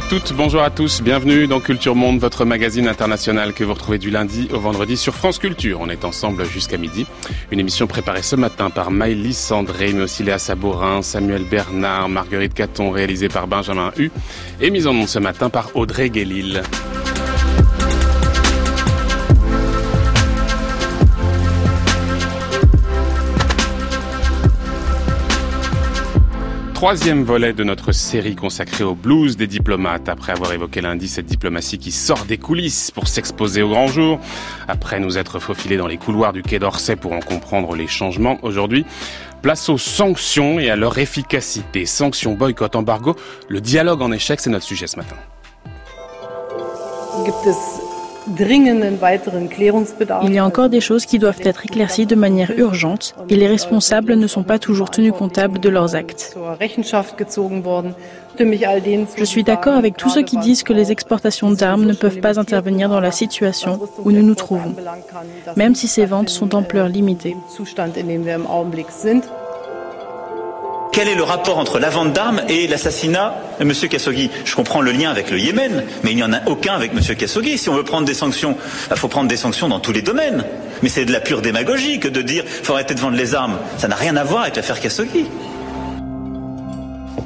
Bonjour à toutes, bonjour à tous, bienvenue dans Culture Monde, votre magazine international que vous retrouvez du lundi au vendredi sur France Culture. On est ensemble jusqu'à midi. Une émission préparée ce matin par Maïlis Sandré, mais aussi Léa Sabourin, Samuel Bernard, Marguerite Caton, réalisée par Benjamin Hu et mise en nom ce matin par Audrey Guélil. Troisième volet de notre série consacrée au blues des diplomates. Après avoir évoqué lundi cette diplomatie qui sort des coulisses pour s'exposer au grand jour, après nous être faufilés dans les couloirs du Quai d'Orsay pour en comprendre les changements, aujourd'hui, place aux sanctions et à leur efficacité. Sanctions, boycott, embargo, le dialogue en échec, c'est notre sujet ce matin. Il y a encore des choses qui doivent être éclaircies de manière urgente et les responsables ne sont pas toujours tenus comptables de leurs actes. Je suis d'accord avec tous ceux qui disent que les exportations d'armes ne peuvent pas intervenir dans la situation où nous nous trouvons, même si ces ventes sont d'ampleur limitée. Quel est le rapport entre la vente d'armes et l'assassinat de M. Khashoggi? Je comprends le lien avec le Yémen, mais il n'y en a aucun avec M. Khashoggi. Si on veut prendre des sanctions, il faut prendre des sanctions dans tous les domaines. Mais c'est de la pure démagogie que de dire faut arrêter de vendre les armes. Ça n'a rien à voir avec l'affaire Khashoggi.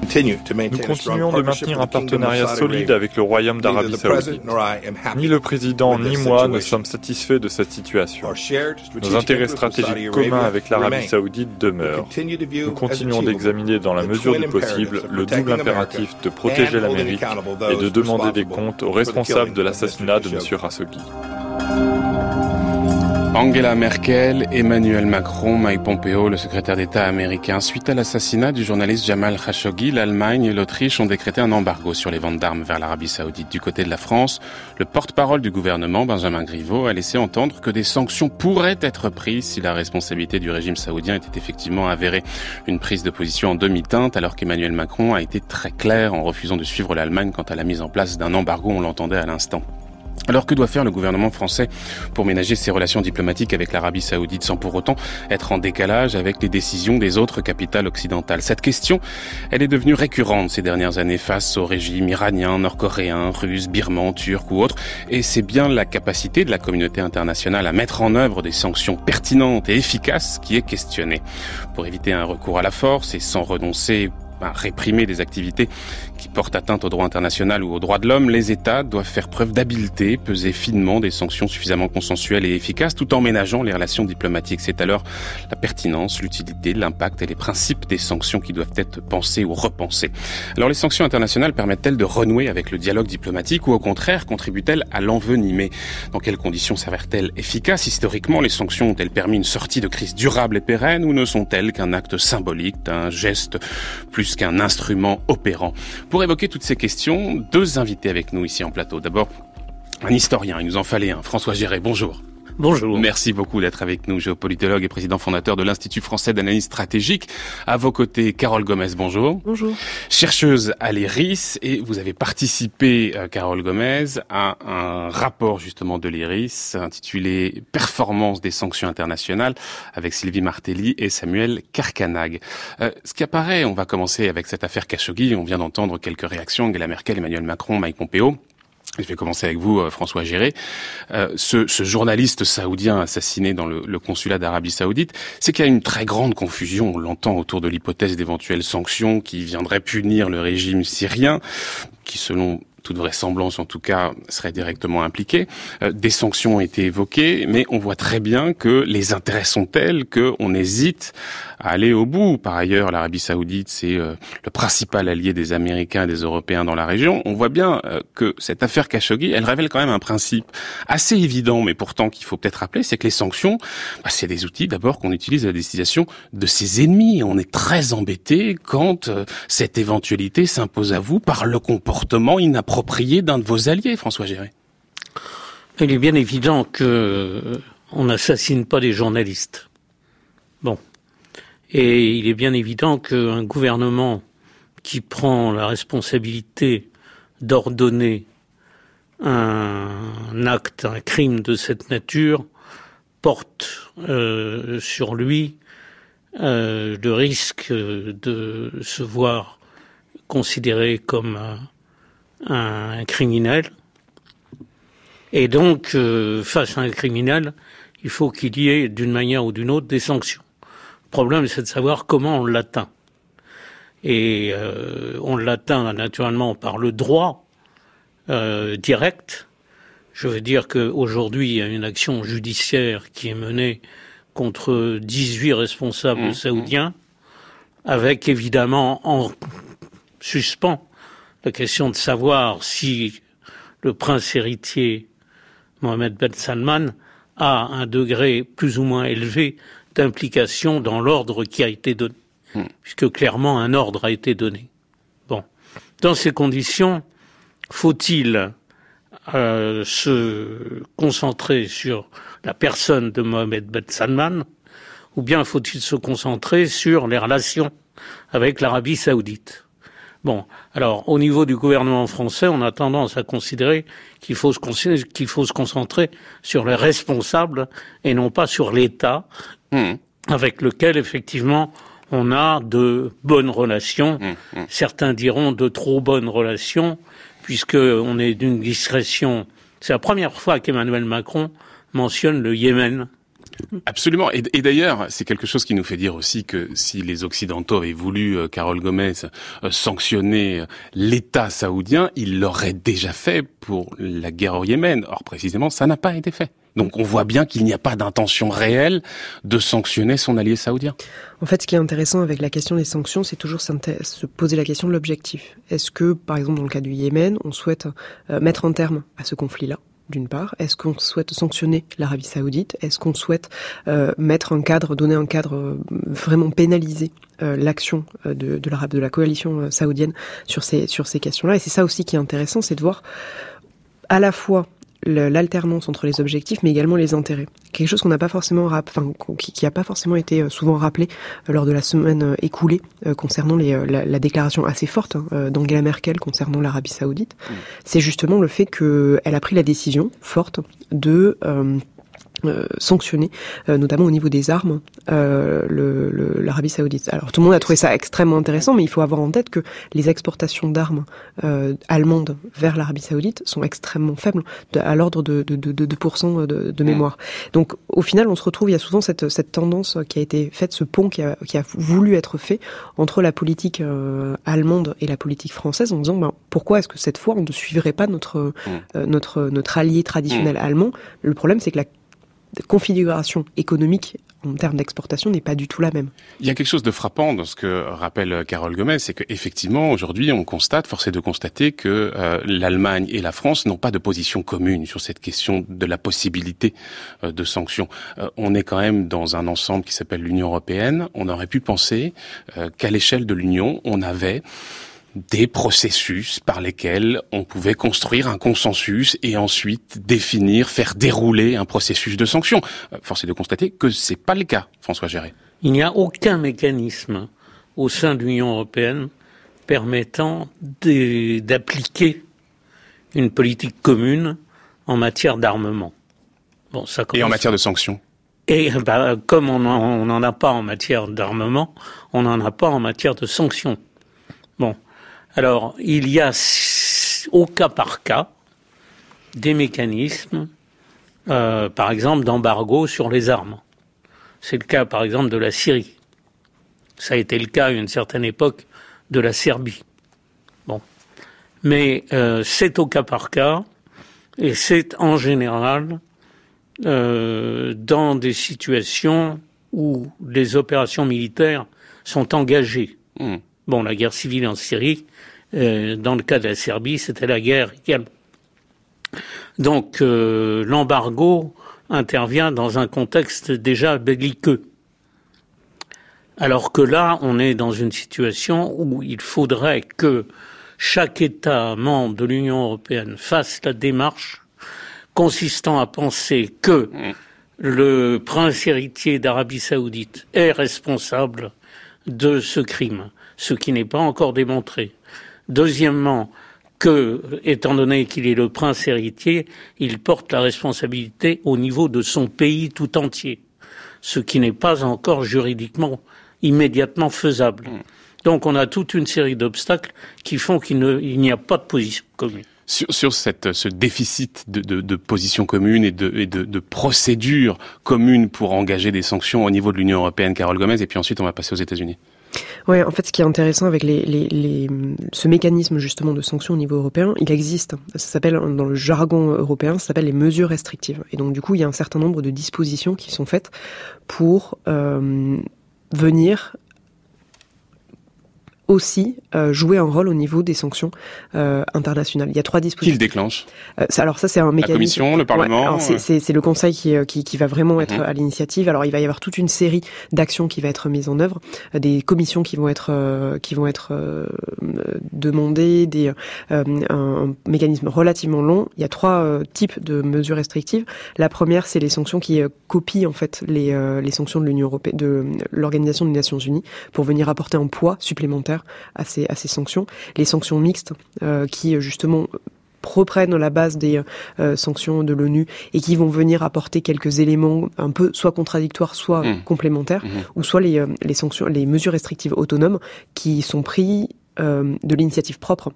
Nous continuons de maintenir un partenariat solide avec le Royaume d'Arabie saoudite. Ni le président ni moi ne sommes satisfaits de cette situation. Nos intérêts stratégiques communs avec l'Arabie saoudite demeurent. Nous continuons d'examiner dans la mesure du possible le double impératif de protéger l'Amérique et de demander des comptes aux responsables de l'assassinat de M. Khashoggi. Angela Merkel, Emmanuel Macron, Mike Pompeo, le secrétaire d'État américain. Suite à l'assassinat du journaliste Jamal Khashoggi, l'Allemagne et l'Autriche ont décrété un embargo sur les ventes d'armes vers l'Arabie saoudite. Du côté de la France, le porte-parole du gouvernement, Benjamin Griveaux, a laissé entendre que des sanctions pourraient être prises si la responsabilité du régime saoudien était effectivement avérée. Une prise de position en demi-teinte alors qu'Emmanuel Macron a été très clair en refusant de suivre l'Allemagne quant à la mise en place d'un embargo, on l'entendait à l'instant. Alors que doit faire le gouvernement français pour ménager ses relations diplomatiques avec l'Arabie saoudite sans pour autant être en décalage avec les décisions des autres capitales occidentales? Cette question, elle est devenue récurrente ces dernières années face au régime iranien, nord-coréen, russe, birman, turc ou autre. Et c'est bien la capacité de la communauté internationale à mettre en œuvre des sanctions pertinentes et efficaces qui est questionnée. Pour éviter un recours à la force et sans renoncer à réprimer des activités qui portent atteinte au droit international ou aux droits de l'homme, les États doivent faire preuve d'habileté, peser finement des sanctions suffisamment consensuelles et efficaces tout en ménageant les relations diplomatiques. C'est alors la pertinence, l'utilité, l'impact et les principes des sanctions qui doivent être pensés ou repensés. Alors les sanctions internationales permettent-elles de renouer avec le dialogue diplomatique ou au contraire contribuent-elles à l'envenimer? Dans quelles conditions s'avèrent-elles efficaces? Historiquement, les sanctions ont-elles permis une sortie de crise durable et pérenne ou ne sont-elles qu'un acte symbolique, un geste plus qu'un instrument opérant? Pour évoquer toutes ces questions, deux invités avec nous ici en plateau. D'abord, un historien, il nous en fallait un. François Géré, bonjour. Bonjour. Merci beaucoup d'être avec nous, géopolitologue et président fondateur de l'Institut français d'analyse stratégique. À vos côtés, Carole Gomez, bonjour. Bonjour. Chercheuse à l'IRIS et vous avez participé, euh, Carole Gomez, à un rapport justement de l'IRIS intitulé Performance des sanctions internationales avec Sylvie Martelly et Samuel Karkanag. Euh, ce qui apparaît, on va commencer avec cette affaire Khashoggi, on vient d'entendre quelques réactions, Angela Merkel, Emmanuel Macron, Mike Pompeo. Je vais commencer avec vous, euh, François Géré. Euh, ce, ce, journaliste saoudien assassiné dans le, le consulat d'Arabie saoudite, c'est qu'il y a une très grande confusion, on l'entend, autour de l'hypothèse d'éventuelles sanctions qui viendraient punir le régime syrien, qui selon toute vraisemblance en tout cas serait directement impliqué. Euh, des sanctions ont été évoquées, mais on voit très bien que les intérêts sont tels qu'on hésite à aller au bout. Par ailleurs, l'Arabie saoudite, c'est euh, le principal allié des Américains et des Européens dans la région. On voit bien euh, que cette affaire Khashoggi, elle révèle quand même un principe assez évident, mais pourtant qu'il faut peut-être rappeler, c'est que les sanctions, bah, c'est des outils d'abord qu'on utilise à la destination de ses ennemis. On est très embêté quand cette éventualité s'impose à vous par le comportement inapproprié approprié d'un de vos alliés, François Géré Il est bien évident que euh, on n'assassine pas des journalistes. Et il est bien évident qu'un gouvernement qui prend la responsabilité d'ordonner un acte, un crime de cette nature, porte euh, sur lui euh, le risque de se voir considéré comme un criminel. Et donc, euh, face à un criminel, il faut qu'il y ait, d'une manière ou d'une autre, des sanctions. Le problème, c'est de savoir comment on l'atteint. Et euh, on l'atteint naturellement par le droit euh, direct. Je veux dire qu'aujourd'hui, il y a une action judiciaire qui est menée contre 18 responsables mmh, saoudiens, mmh. avec évidemment en suspens la question de savoir si le prince héritier Mohamed Ben Salman a un degré plus ou moins élevé d'implication dans l'ordre qui a été donné, hmm. puisque clairement un ordre a été donné. Bon, dans ces conditions, faut-il euh, se concentrer sur la personne de Mohamed Ben Salman, ou bien faut-il se concentrer sur les relations avec l'Arabie saoudite? Bon, alors au niveau du gouvernement français, on a tendance à considérer qu'il faut se qu'il faut se concentrer sur les responsables et non pas sur l'État mmh. avec lequel effectivement on a de bonnes relations. Mmh, mmh. Certains diront de trop bonnes relations puisque on est d'une discrétion. C'est la première fois qu'Emmanuel Macron mentionne le Yémen Absolument. Et, d'ailleurs, c'est quelque chose qui nous fait dire aussi que si les Occidentaux avaient voulu, euh, Carole Gomez, euh, sanctionner euh, l'État saoudien, ils l'auraient déjà fait pour la guerre au Yémen. Or, précisément, ça n'a pas été fait. Donc on voit bien qu'il n'y a pas d'intention réelle de sanctionner son allié saoudien. En fait, ce qui est intéressant avec la question des sanctions, c'est toujours se poser la question de l'objectif. Est-ce que, par exemple, dans le cas du Yémen, on souhaite mettre un terme à ce conflit-là d'une part? Est-ce qu'on souhaite sanctionner l'Arabie saoudite? Est-ce qu'on souhaite euh, mettre un cadre, donner un cadre, euh, vraiment pénaliser euh, l'action de, la coalition saoudienne sur ces questions-là? Et c'est ça aussi qui est intéressant, c'est de voir à la fois l'alternance entre les objectifs, mais également les intérêts. Quelque chose qu'on n'a pas forcément, enfin, qui n'a pas forcément été euh, souvent rappelé euh, lors de la semaine euh, écoulée concernant les, la, déclaration assez forte hein, d'Angela Merkel concernant l'Arabie Saoudite, mmh. c'est justement le fait qu'elle a pris la décision forte de euh, sanctionner, euh, notamment au niveau des armes, euh, l'Arabie Saoudite. Alors tout le monde a trouvé ça extrêmement intéressant, mais il faut avoir en tête que les exportations d'armes allemandes vers l'Arabie Saoudite sont extrêmement faibles, à l'ordre de, de, de, de 2% de, de, mémoire. Donc au final, on se retrouve, il y a souvent cette, cette tendance qui a été faite, ce pont qui a, qui a voulu être fait entre la politique allemande et la politique française, en disant ben, pourquoi est-ce que cette fois on ne suivrait pas notre, mmh. notre, notre allié traditionnel mmh. allemand? Le problème, c'est que la configuration économique en termes d'exportation n'est pas du tout la même. Il y a quelque chose de frappant dans ce que rappelle Carole Gomez, c'est qu'effectivement, aujourd'hui, on constate, force est de constater que euh, l'Allemagne et la France n'ont pas de position commune sur cette question de la possibilité euh, de sanctions. Euh, on est quand même dans un ensemble qui s'appelle l'Union européenne. On aurait pu penser qu'à l'échelle de l'Union, on avait des processus par lesquels on pouvait construire un consensus et ensuite définir, faire dérouler un processus de sanction. Euh, force est de constater que c'est pas le cas, François Géré. Il n'y a aucun mécanisme au sein de l'Union européenne permettant d'appliquer une politique commune en matière d'armement. Bon, ça Et en matière de sanctions et bah, comme on n'en a pas en matière d'armement, on n'en a pas en matière de sanctions. Alors, il y a au cas par cas des mécanismes, euh, par exemple, d'embargo sur les armes. C'est le cas, par exemple, de la Syrie. Ça a été le cas à une certaine époque de la Serbie. Bon. Mais euh, c'est au cas par cas, et c'est en général euh, dans des situations où les opérations militaires sont engagées. Mmh. Bon, la guerre civile en Syrie, euh, dans le cas de la Serbie, c'était la guerre. Donc euh, l'embargo intervient dans un contexte déjà belliqueux. Alors que là, on est dans une situation où il faudrait que chaque État membre de l'Union européenne fasse la démarche consistant à penser que le prince héritier d'Arabie saoudite est responsable de ce crime, ce qui n'est pas encore démontré. Deuxièmement, que, étant donné qu'il est le prince héritier, il porte la responsabilité au niveau de son pays tout entier, ce qui n'est pas encore juridiquement immédiatement faisable. Donc on a toute une série d'obstacles qui font qu'il n'y a pas de position commune. Sur, sur cette, ce déficit de, de, de position commune et, de, et de, de procédures communes pour engager des sanctions au niveau de l'Union européenne, Carole Gomez, et puis ensuite on va passer aux États-Unis. Oui, en fait, ce qui est intéressant avec ce mécanisme justement de sanctions au niveau européen, il existe. Ça s'appelle dans le jargon européen, ça s'appelle les mesures restrictives. Et donc du coup, il y a un certain nombre de dispositions qui sont faites pour euh, venir aussi euh, jouer un rôle au niveau des sanctions euh, internationales. Il y a trois dispositifs. Qui le déclenche euh, Alors ça, c'est un mécanisme. La Commission, le Parlement. Ouais, c'est le Conseil qui, euh, qui, qui va vraiment être mm -hmm. à l'initiative. Alors il va y avoir toute une série d'actions qui va être mise en œuvre, euh, des commissions qui vont être euh, qui vont être demandées, des un, un, mécanisme relativement long. Il y a trois types de mesures restrictives. La première, c'est les sanctions qui copient en fait les les sanctions de l'Union européenne, de l'Organisation des Nations Unies, pour venir apporter un poids supplémentaire à ces, à ces sanctions. Les sanctions mixtes euh, qui justement reprennent la base des euh, sanctions de l'ONU et qui vont venir apporter quelques éléments un peu soit contradictoires, soit mmh. complémentaires, mmh. ou soit les, les sanctions, les mesures restrictives autonomes qui sont prises euh, de l'initiative propre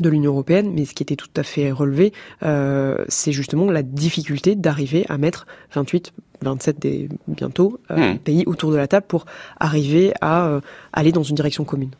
de l'Union européenne, mais ce qui était tout à fait relevé, euh, c'est justement la difficulté d'arriver à mettre 28 27 des, bientôt euh, mmh. pays autour de la table pour arriver à euh, aller dans une direction commune.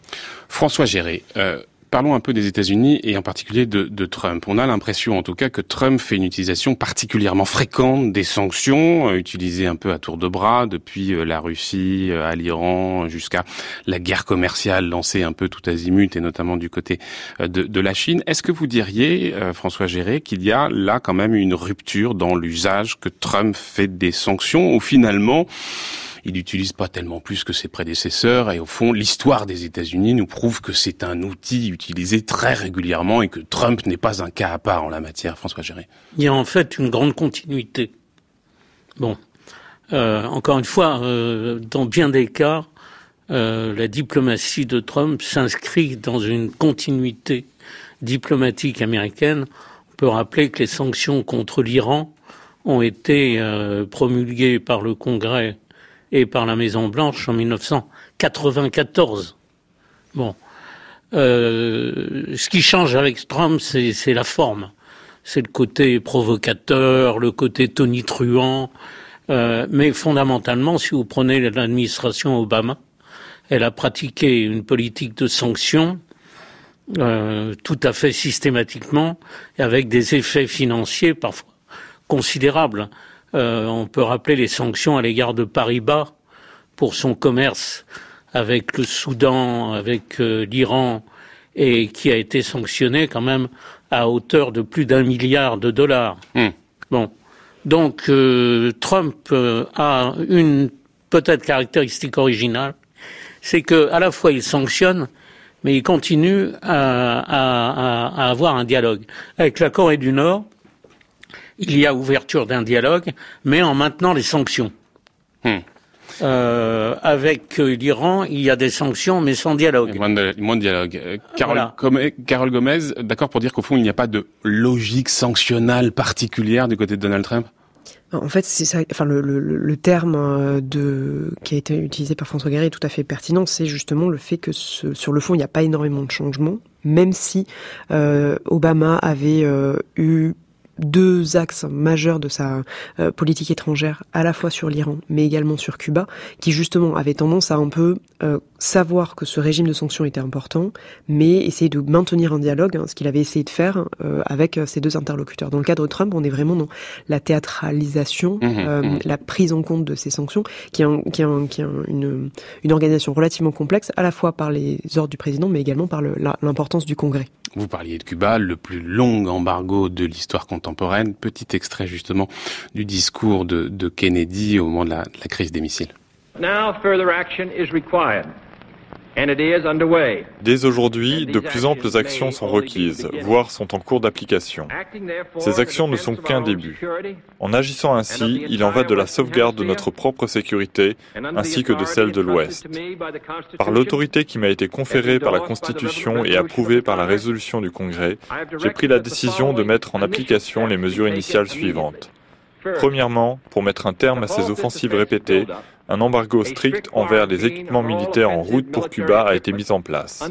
François Géré, euh, parlons un peu des États-Unis et en particulier de, de Trump. On a l'impression, en tout cas, que Trump fait une utilisation particulièrement fréquente des sanctions, euh, utilisées un peu à tour de bras depuis euh, la Russie euh, à l'Iran jusqu'à la guerre commerciale lancée un peu tout azimut et notamment du côté de, de la Chine. Est-ce que vous diriez, François Géré, qu'il y a là quand même une rupture dans l'usage que Trump fait des sanctions ou finalement il n'utilise pas tellement plus que ses prédécesseurs et au fond l'histoire des États-Unis nous prouve que c'est un outil utilisé très régulièrement et que Trump n'est pas un cas à part en la matière. François Géré. Il y a en fait une grande continuité. Bon, euh, encore une fois, euh, dans bien des cas, euh, la diplomatie de Trump s'inscrit dans une continuité diplomatique américaine. On peut rappeler que les sanctions contre l'Iran ont été euh, promulguées par le Congrès et par la Maison Blanche en 1994. Bon, euh, ce qui change avec Trump, c'est la forme, c'est le côté provocateur, le côté tonitruant, euh, mais fondamentalement, si vous prenez l'administration Obama, elle a pratiqué une politique de sanctions euh, tout à fait systématiquement, et avec des effets financiers parfois considérables. Euh, on peut rappeler les sanctions à l'égard de Paris-Bas pour son commerce avec le Soudan, avec euh, l'Iran, et qui a été sanctionné quand même à hauteur de plus d'un milliard de dollars. Mmh. Bon, donc euh, Trump a une peut-être caractéristique originale, c'est que à la fois il sanctionne, mais il continue à, à, à avoir un dialogue avec la Corée du Nord il y a ouverture d'un dialogue, mais en maintenant les sanctions. Hmm. Euh, avec l'Iran, il y a des sanctions, mais sans dialogue. Moins de, moins de dialogue. Euh, Carole, voilà. Gomez, Carole Gomez, d'accord pour dire qu'au fond, il n'y a pas de logique sanctionnale particulière du côté de Donald Trump? En fait, c'est ça. Enfin, le, le, le, terme de qui a été utilisé par François Guéret est tout à fait pertinent. C'est justement le fait que ce, sur le fond, il n'y a pas énormément de changements, même si euh, Obama avait euh, eu deux axes majeurs de sa euh, politique étrangère, à la fois sur l'Iran, mais également sur Cuba, qui justement avait tendance à un peu euh, savoir que ce régime de sanctions était important, mais essayer de maintenir un dialogue, hein, ce qu'il avait essayé de faire euh, avec ses deux interlocuteurs. Dans le cadre de Trump, on est vraiment dans la théâtralisation, mmh, mmh. la prise en compte de ces sanctions, qui est, un, qui est, un, qui est une, une organisation relativement complexe, à la fois par les ordres du président, mais également par l'importance du Congrès. Vous parliez de Cuba, le plus long embargo de l'histoire contemporaine. Petit extrait justement du discours de, de Kennedy au moment de la, de la crise des missiles. Now further action is required. Dès aujourd'hui, de plus amples actions sont requises, voire sont en cours d'application. Ces actions ne sont qu'un début. En agissant ainsi, il en va de la sauvegarde de notre propre sécurité ainsi que de celle de l'Ouest. Par l'autorité qui m'a été conférée par la Constitution et approuvée par la résolution du Congrès, j'ai pris la décision de mettre en application les mesures initiales suivantes. Premièrement, pour mettre un terme à ces offensives répétées, un embargo strict envers les équipements militaires en route pour Cuba a été mis en place.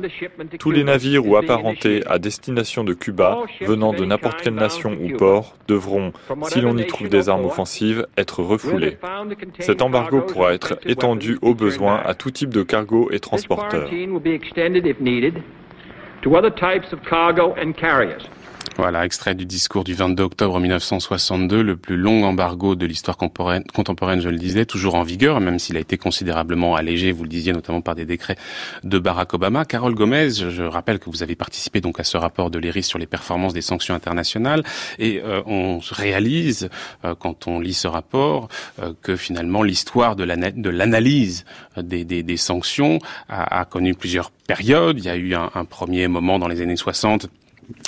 Tous les navires ou apparentés à destination de Cuba, venant de n'importe quelle nation ou port, devront, si l'on y trouve des armes offensives, être refoulés. Cet embargo pourra être étendu au besoin à tout type de cargo et transporteurs. Voilà, extrait du discours du 22 octobre 1962, le plus long embargo de l'histoire contemporaine, je le disais, toujours en vigueur, même s'il a été considérablement allégé, vous le disiez, notamment par des décrets de Barack Obama. Carole Gomez, je rappelle que vous avez participé donc à ce rapport de l'ERIS sur les performances des sanctions internationales, et euh, on réalise, euh, quand on lit ce rapport, euh, que finalement l'histoire de l'analyse des, des, des, sanctions a, a, connu plusieurs périodes. Il y a eu un premier moment dans les années 60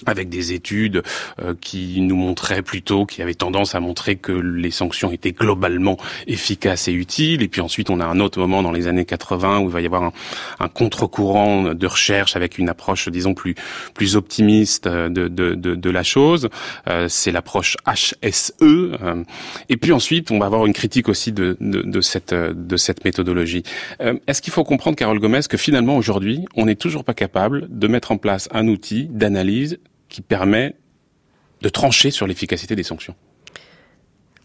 avec des études euh, qui nous montraient plutôt, qui avaient tendance à montrer que les sanctions étaient globalement efficaces et utiles. Et puis ensuite, on a un autre moment dans les années 80 où il va y avoir un, un contre-courant de recherche avec une approche, disons, plus plus optimiste de, de, de, de la chose. Euh, C'est l'approche HSE. Euh. et puis ensuite, on va avoir une critique aussi de, de, de cette de cette méthodologie. Euh, est-ce qu'il faut comprendre, Carole Gomez, que finalement aujourd'hui, on n'est toujours pas capable de mettre en place un outil d'analyse qui permet de trancher sur l'efficacité des sanctions.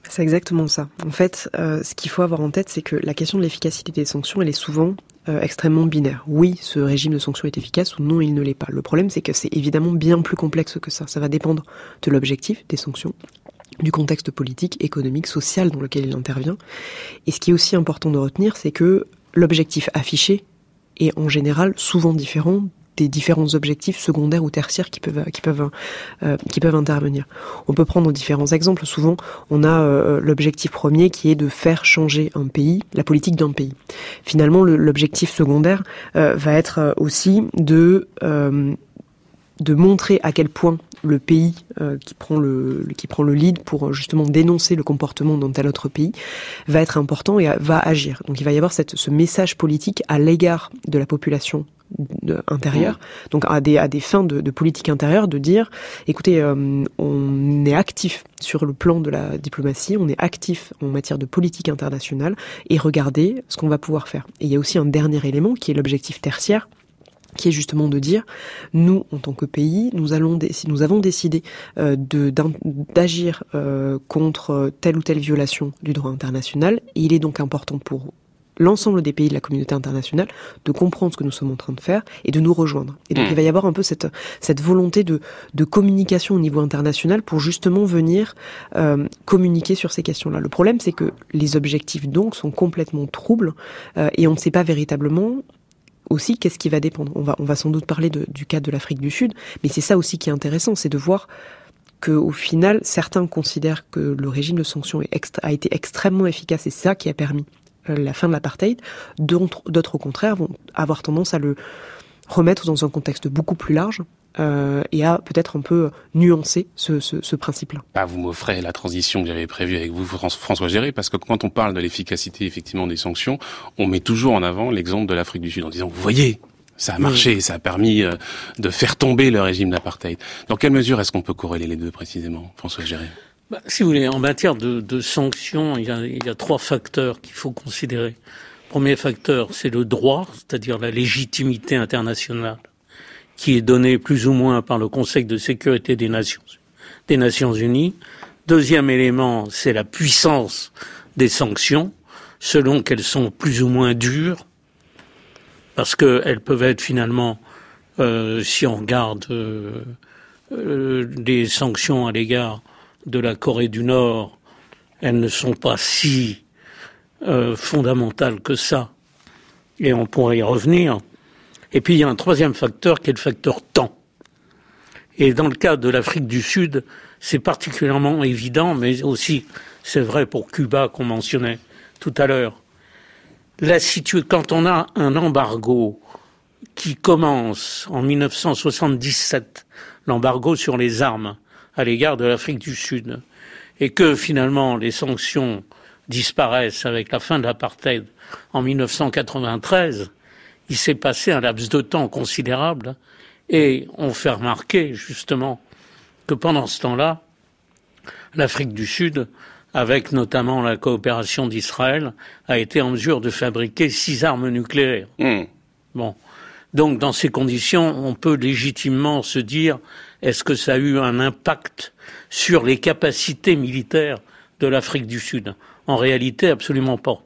C'est exactement ça. En fait, euh, ce qu'il faut avoir en tête, c'est que la question de l'efficacité des sanctions, elle est souvent euh, extrêmement binaire. Oui, ce régime de sanctions est efficace ou non, il ne l'est pas. Le problème, c'est que c'est évidemment bien plus complexe que ça. Ça va dépendre de l'objectif des sanctions, du contexte politique, économique, social dans lequel il intervient. Et ce qui est aussi important de retenir, c'est que l'objectif affiché est en général souvent différent des différents objectifs secondaires ou tertiaires euh, qui peuvent intervenir. On peut prendre différents exemples. Souvent, on a euh, l'objectif premier qui est de faire changer un pays, la politique d'un pays. Finalement, l'objectif secondaire euh, va être aussi de montrer à quel point le pays qui prend le lead pour justement dénoncer le comportement d'un tel autre pays va être important et va agir. Donc il va y avoir ce message politique à l'égard de la population intérieure, donc à des fins de, politique intérieure, de dire, écoutez, euh, on est actif sur le plan de la diplomatie, on est actif en matière de politique internationale et regardez ce qu'on va pouvoir faire. Et il y a aussi un dernier élément qui est l'objectif tertiaire qui est justement de dire nous en tant que pays nous avons décidé euh, d'agir euh, contre telle ou telle violation du droit international et il est donc important pour l'ensemble des pays de la communauté internationale de comprendre ce que nous sommes en train de faire et de nous rejoindre. Et donc mmh. il va y avoir un peu cette cette volonté de de communication au niveau international pour justement venir euh, communiquer sur ces questions-là. Le problème c'est que les objectifs donc sont complètement troubles euh, et on ne sait pas véritablement aussi qu'est-ce qui va dépendre. On va, on va sans doute parler de, du cas de l'Afrique du Sud, mais c'est ça aussi qui est intéressant, c'est de voir que au final, certains considèrent que le régime de sanctions a été extrêmement efficace et c'est ça qui a permis la fin de l'apartheid. D'autres, au contraire, vont avoir tendance à le remettre dans un contexte beaucoup plus large euh, et à peut-être un peu nuancer ce, ce, ce principe-là. Ah, vous m'offrez la transition que j'avais prévue avec vous, François Géré, parce que quand on parle de l'efficacité effectivement des sanctions, on met toujours en avant l'exemple de l'Afrique du Sud en disant, vous voyez, ça a marché, ça a permis euh, de faire tomber le régime d'apartheid. Dans quelle mesure est-ce qu'on peut corréler les deux précisément, François Géré? Bah, Si vous voulez, en matière de, de sanctions, il y, a, il y a trois facteurs qu'il faut considérer. Premier facteur, c'est le droit, c'est-à-dire la légitimité internationale qui est donné plus ou moins par le Conseil de sécurité des Nations, des Nations Unies. Deuxième élément, c'est la puissance des sanctions, selon qu'elles sont plus ou moins dures, parce qu'elles peuvent être finalement, euh, si on regarde euh, euh, des sanctions à l'égard de la Corée du Nord, elles ne sont pas si euh, fondamentales que ça, et on pourrait y revenir. Et puis il y a un troisième facteur qui est le facteur temps. Et dans le cas de l'Afrique du Sud, c'est particulièrement évident, mais aussi c'est vrai pour Cuba qu'on mentionnait tout à l'heure. La quand on a un embargo qui commence en 1977, l'embargo sur les armes à l'égard de l'Afrique du Sud, et que finalement les sanctions disparaissent avec la fin de l'apartheid en 1993, il s'est passé un laps de temps considérable et on fait remarquer justement que pendant ce temps-là, l'Afrique du Sud avec notamment la coopération d'Israël, a été en mesure de fabriquer six armes nucléaires. Hmm. Bon. Donc, dans ces conditions, on peut légitimement se dire est-ce que ça a eu un impact sur les capacités militaires de l'Afrique du Sud? En réalité, absolument pas.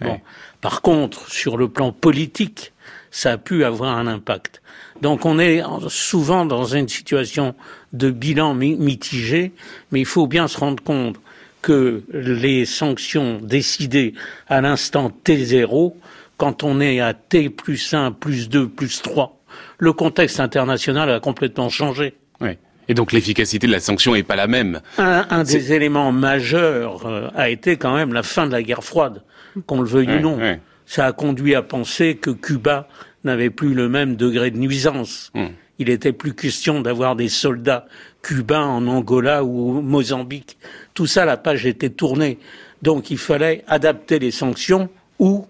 Bon. Par contre, sur le plan politique, ça a pu avoir un impact. Donc on est souvent dans une situation de bilan mitigé, mais il faut bien se rendre compte que les sanctions décidées à l'instant T0, quand on est à T plus 1, plus 2, plus 3, le contexte international a complètement changé. Et donc l'efficacité de la sanction n'est pas la même. Un, des éléments majeurs euh, a été quand même la fin de la guerre froide, qu'on le veuille ou non. Ça a conduit à penser que Cuba n'avait plus le même degré de nuisance. Hmm. Il était plus question d'avoir des soldats cubains en Angola ou au Mozambique. Tout ça, la page était tournée. Donc il fallait adapter les sanctions ou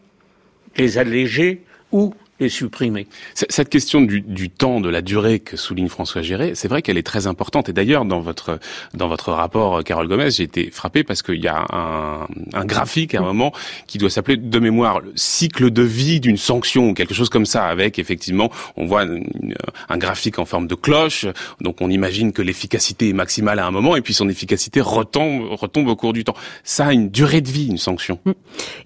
les alléger ou les supprimer. Cette question du, du, temps, de la durée que souligne François Géré, c'est vrai qu'elle est très importante. Et d'ailleurs, dans votre dans votre rapport, Carole Gomez, j'ai été frappé parce qu'il y a un, un, graphique à un moment qui doit s'appeler de mémoire le cycle de vie d'une sanction ou quelque chose comme ça, avec effectivement, on voit un graphique en forme de cloche. Donc on imagine que l'efficacité est maximale à un moment et puis son efficacité retombe retombe au cours du temps. Ça a une durée de vie, une sanction.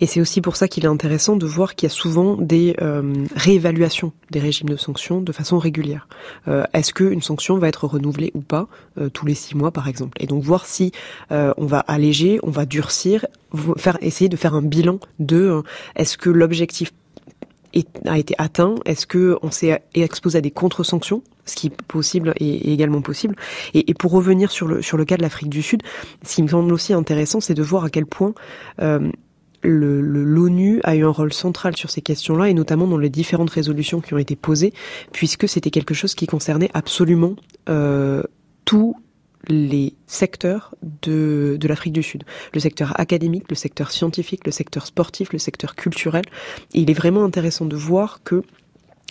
Et c'est aussi pour ça qu'il est intéressant de voir qu'il y a souvent des euh, réévaluation des régimes de sanctions de façon régulière. Euh, est-ce qu'une sanction va être renouvelée ou pas euh, tous les six mois, par exemple? Et donc voir si euh, on va alléger, on va durcir, essayer de faire un bilan de est-ce que l'objectif a été atteint? Est-ce que on s'est exposé à des contre-sanctions? Ce qui est possible et, également possible. Et, pour revenir sur le sur le cas de l'Afrique du Sud, ce qui me semble aussi intéressant, c'est de voir à quel point l'ONU le, a eu un rôle central sur ces questions-là, et notamment dans les différentes résolutions qui ont été posées, puisque c'était quelque chose qui concernait absolument euh, tous les secteurs de, de l'Afrique du Sud. Le secteur académique, le secteur scientifique, le secteur sportif, le secteur culturel. Il est vraiment intéressant de voir que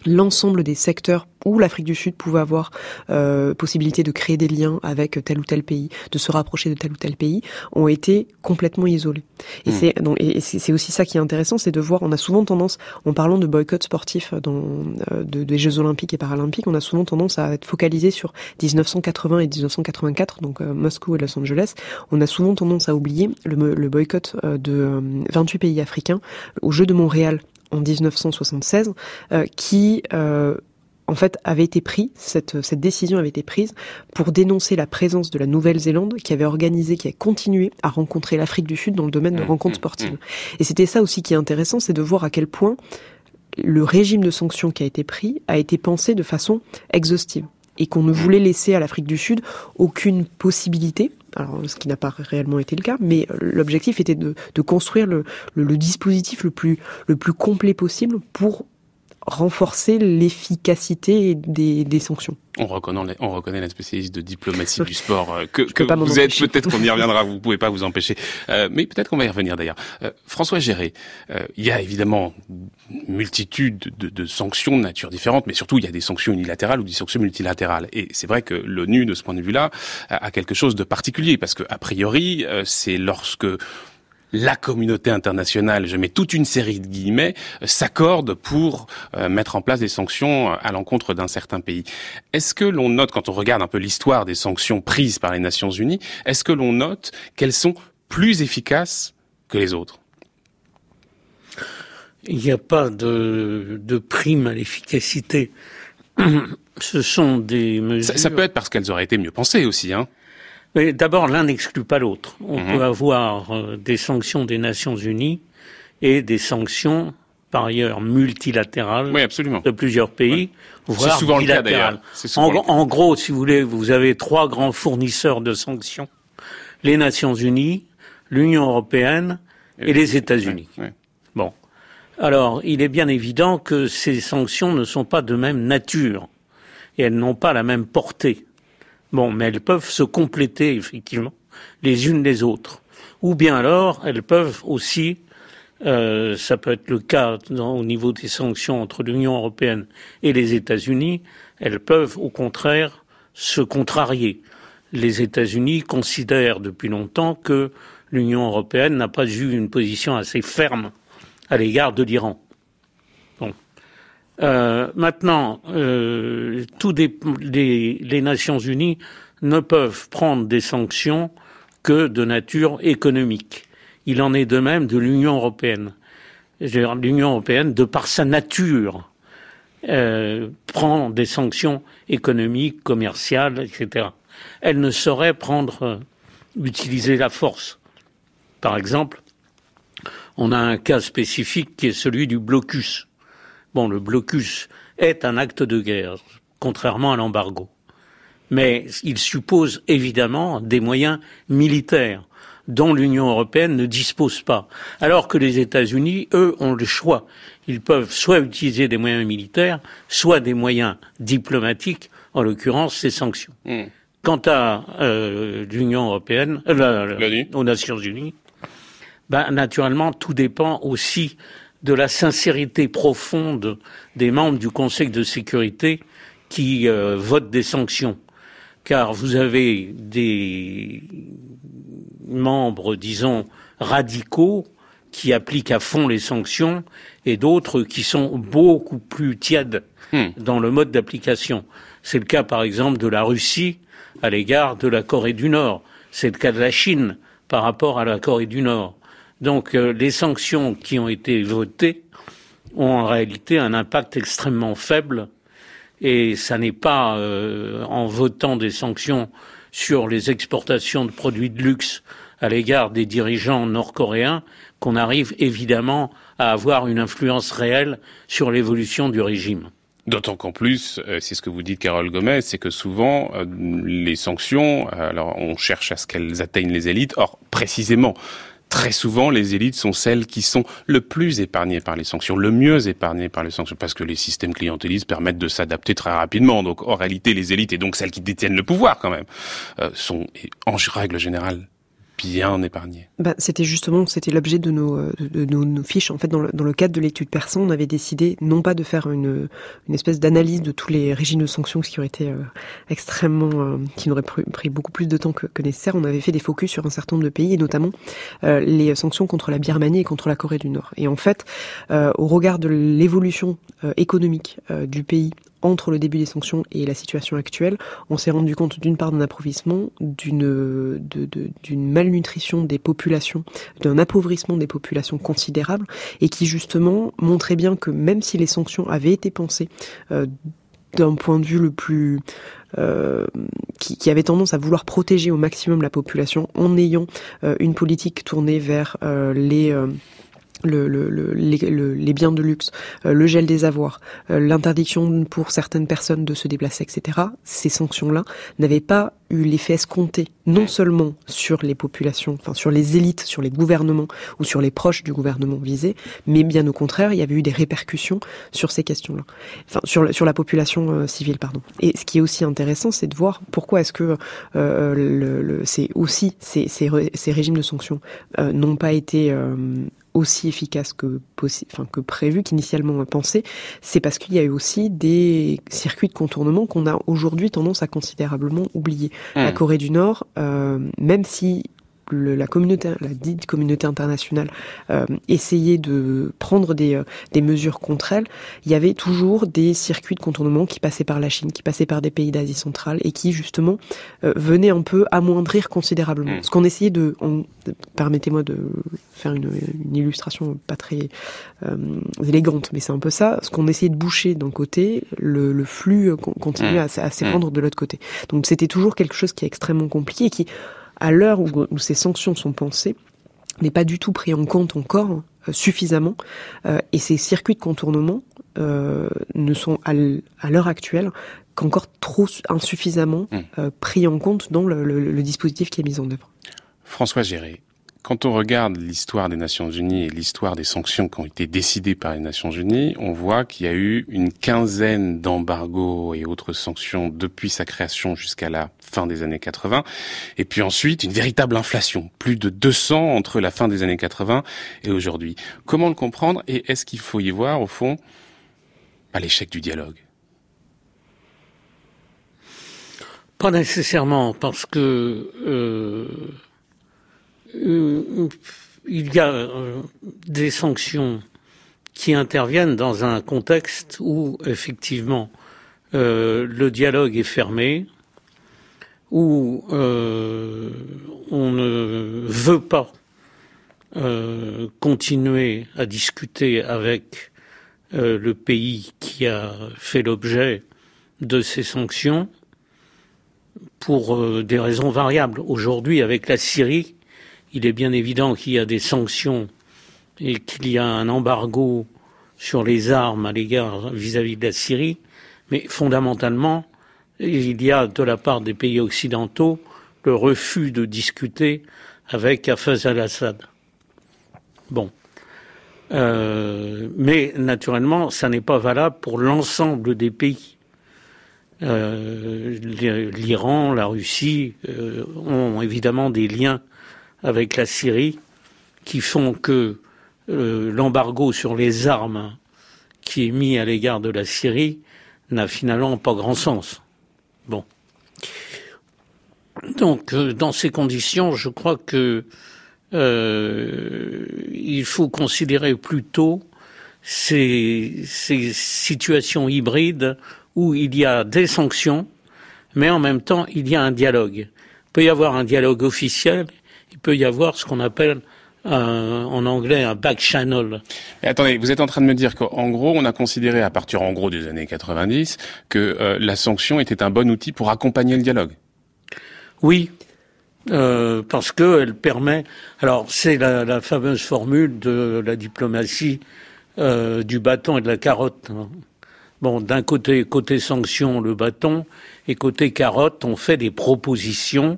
l'ensemble des secteurs où l'Afrique du Sud pouvait avoir euh, possibilité de créer des liens avec tel ou tel pays, de se rapprocher de tel ou tel pays, ont été complètement isolés. Et hmm. c'est donc et c'est aussi ça qui est intéressant, c'est de voir. On a souvent tendance, en parlant de boycott sportif dans euh, de, des Jeux Olympiques et Paralympiques, on a souvent tendance à être focalisé sur 1980 et 1984, donc euh, Moscou et Los Angeles. On a souvent tendance à oublier le, le boycott de 28 pays africains aux Jeux de Montréal en 1976 euh, qui euh, en fait avait été pris, cette, cette décision avait été prise pour dénoncer la présence de la Nouvelle-Zélande qui avait organisé, qui a continué à rencontrer l'Afrique du Sud dans le domaine de mmh, rencontres mmh, sportives. Mmh. Et c'était ça aussi qui est intéressant, c'est de voir à quel point le régime de sanctions qui a été pris a été pensé de façon exhaustive et qu'on ne voulait laisser à l'Afrique du Sud aucune possibilité alors ce qui n'a pas réellement été le cas, mais euh, l'objectif était de, construire le, le, dispositif le plus, le plus complet possible pour renforcer l'efficacité des, des sanctions. On reconnaît, on reconnaît la spécialiste de diplomatie du sport euh, que, que vous êtes. Peut-être qu'on y reviendra. Vous pouvez pas vous empêcher, euh, mais peut-être qu'on va y revenir d'ailleurs. Euh, François Géré, il y a évidemment multitude de, de, sanctions de nature différente, mais surtout il y a des sanctions unilatérales ou des sanctions multilatérales. Et c'est vrai que l'ONU, de ce point de vue-là, a quelque chose de particulier parce que a priori, c'est lorsque la communauté internationale, je mets toute une série de guillemets, s'accorde pour euh, mettre en place des sanctions euh, à l'encontre d'un certain pays. Est-ce que l'on note, quand on regarde un peu l'histoire des sanctions prises par les Nations Unies, est-ce que l'on note qu'elles sont plus efficaces que les autres? Il n'y a pas de, de prime à l'efficacité. Ce sont des mesures. Ça, ça peut être parce qu'elles auraient été mieux pensées aussi, hein. Mais d'abord, l'un n'exclut pas l'autre. On mhm. peut avoir euh, des sanctions des Nations Unies et des sanctions, par ailleurs, multilatérales de plusieurs pays, voire souvent bilatérales. en, gros, si vous voulez, vous avez trois grands fournisseurs de sanctions les Nations Unies, l'Union européenne et, les États-Unis. Bon. Alors, il est bien évident que ces sanctions ne sont pas de même nature et elles n'ont pas la même portée. Bon, mais elles peuvent se compléter effectivement les unes les autres. Ou bien alors, elles peuvent aussi, euh, ça peut être le cas au niveau des sanctions entre l'Union européenne et les États-Unis, elles peuvent au contraire se contrarier. Les États-Unis considèrent depuis longtemps que l'Union européenne n'a pas eu une position assez ferme à l'égard de l'Iran. Bon. Euh, maintenant, euh, tous les, Nations Unies ne peuvent prendre des sanctions que de nature économique. Il en est de même de l'Union européenne. L'Union européenne, de par sa nature, euh, prend des sanctions économiques, commerciales, etc. Elle ne saurait prendre, utiliser la force. Par exemple, on a un cas spécifique qui est celui du blocus. Bon, le blocus est un acte de guerre, contrairement à l'embargo. Mais il suppose évidemment des moyens militaires dont l'Union européenne ne dispose pas. Alors que les États-Unis, eux, ont le choix. Ils peuvent soit utiliser des moyens militaires, soit des moyens diplomatiques, en l'occurrence ces sanctions. Hmm. Quant à euh, l'Union européenne, euh, aux Nations unies, ben, naturellement, tout dépend aussi de la sincérité profonde des membres du Conseil de sécurité qui euh, votent des sanctions. Car vous avez des membres, disons, radicaux qui appliquent à fond les sanctions et d'autres qui sont beaucoup plus tièdes hmm. dans le mode d'application. C'est le cas, par exemple, de la Russie à l'égard de la Corée du Nord. C'est le cas de la Chine par rapport à la Corée du Nord. Donc euh, les sanctions qui ont été votées ont en réalité un impact extrêmement faible et ça n'est pas euh, en votant des sanctions sur les exportations de produits de luxe à l'égard des dirigeants nord-coréens qu'on arrive évidemment à avoir une influence réelle sur l'évolution du régime. D'autant qu'en plus, euh, c'est ce que vous dites, Carole Gomez, c'est que souvent les sanctions, alors on cherche à ce qu'elles atteignent les élites. Or, précisément, très souvent, les élites sont celles qui sont le plus épargnées par les sanctions, le mieux épargnées par les sanctions, parce que les systèmes clientélistes permettent de s'adapter très rapidement. Donc, en réalité, les élites, et donc celles qui détiennent le pouvoir quand même, euh, sont en règle générale Bah, c'était justement, c'était l'objet de nos, de, nos, fiches. En fait, dans le, dans le cadre de l'étude persan, on avait décidé non pas de faire une, une espèce d'analyse de tous les régimes de sanctions, ce qui aurait été euh, extrêmement, euh, qui n'aurait pris beaucoup plus de temps que, que, nécessaire. On avait fait des focus sur un certain nombre de pays, et notamment euh, les sanctions contre la Birmanie et contre la Corée du Nord. Et en fait, au regard de l'évolution économique du pays entre le début des sanctions et la situation actuelle, on s'est rendu compte d'une part d'un appauvrissement, d'une malnutrition des populations, d'un appauvrissement des populations considérable, et qui justement montrait bien que même si les sanctions avaient été pensées euh, d'un point de vue le plus euh, qui, qui, avait tendance à vouloir protéger au maximum la population en ayant euh, une politique tournée vers les le, le, les, biens de luxe, euh, le gel des avoirs, euh, l'interdiction pour certaines personnes de se déplacer, etc., ces sanctions-là n'avaient pas eu l'effet escompté, non seulement sur les populations, enfin sur les élites, sur les gouvernements ou sur les proches du gouvernement visé, mais bien au contraire, il y avait eu des répercussions sur ces questions-là, enfin sur, sur la population euh, civile, pardon. Et ce qui est aussi intéressant, c'est de voir pourquoi est-ce que le, le c'est aussi ces, ces, ces, régimes de sanctions n'ont pas été aussi efficace que enfin que prévu, qu'initialement pensé, c'est parce qu'il y a eu aussi des circuits de contournement qu'on a aujourd'hui tendance à considérablement oublier. La mmh. Corée du Nord, euh, même si la communauté, la dite communauté internationale euh, essayait de prendre des, euh, des mesures contre elle, il y avait toujours des circuits de contournement qui passaient par la Chine, qui passaient par des pays d'Asie centrale et qui justement euh, venaient un peu amoindrir considérablement. Mm. Ce qu'on essayait de, permettez-moi de faire une, une, illustration pas très euh, élégante, mais c'est un peu ça. Ce qu'on essayait de boucher d'un côté, le, le flux continuait mm. à, à s'épandre mm. de l'autre côté. Donc c'était toujours quelque chose qui est extrêmement compliqué et qui à l'heure où, ces sanctions sont pensées, n'est pas du tout pris en compte encore euh, suffisamment. Euh, et ces circuits de contournement euh, ne sont à l'heure actuelle qu'encore trop insuffisamment mmh. pris en compte dans le, le, dispositif qui est mis en œuvre. François Géré, quand on regarde l'histoire des Nations Unies et l'histoire des sanctions qui ont été décidées par les Nations Unies, on voit qu'il y a eu une quinzaine d'embargos et autres sanctions depuis sa création jusqu'à la fin des années 80. Et puis ensuite, une véritable inflation. Plus de 200 entre la fin des années 80 et aujourd'hui. Comment le comprendre et est-ce qu'il faut y voir, au fond, bah, l'échec du dialogue? Pas nécessairement, parce que... Euh il y a des sanctions qui interviennent dans un contexte où effectivement le dialogue est fermé, où on ne veut pas continuer à discuter avec le pays qui a fait l'objet de ces sanctions pour euh, des raisons variables. Aujourd'hui, avec la Syrie, il est bien évident qu'il y a des sanctions et qu'il y a un embargo sur les armes à l'égard vis-à-vis de la Syrie, mais fondamentalement, il y a de la part des pays occidentaux le refus de discuter avec Hafez al-Assad. Bon. Euh, mais naturellement, ça n'est pas valable pour l'ensemble des pays. Euh, L'Iran, la Russie euh, ont évidemment des liens avec la Syrie qui font que euh, l'embargo sur les armes qui est mis à l'égard de la Syrie n'a finalement pas grand sens. Bon. Donc, dans ces conditions, je crois que il faut considérer plutôt ces, ces situations hybrides où il y a des sanctions, mais en même temps, il y a un dialogue. Il peut y avoir un dialogue officiel, il peut y avoir ce qu'on appelle en anglais un back channel. Mais attendez, vous êtes en train de me dire qu'en gros, on a considéré à partir en gros des années 90 que euh, la sanction était un bon outil pour accompagner le dialogue. Oui, euh, parce qu'elle permet. Alors, c'est la, fameuse formule de la diplomatie euh, du bâton et de la carotte. Hein. Bon, d'un côté, côté sanction, le bâton, et côté carotte, on fait des propositions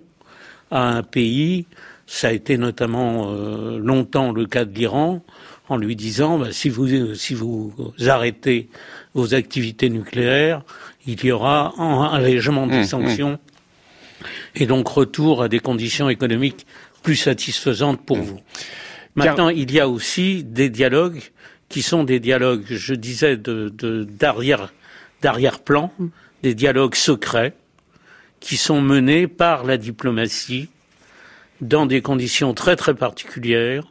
à un pays. Ça a été notamment euh, longtemps le cas de l'Iran, en lui disant bah, si vous si vous arrêtez vos activités nucléaires, il y aura un allègement des mmh, mmh. sanctions et donc retour à des conditions économiques plus satisfaisantes pour mmh. vous. Maintenant, il y a aussi des dialogues qui sont des dialogues, je disais, de, d'arrière, d'arrière-plan, des dialogues secrets, qui sont menés par la diplomatie dans des conditions très très particulières,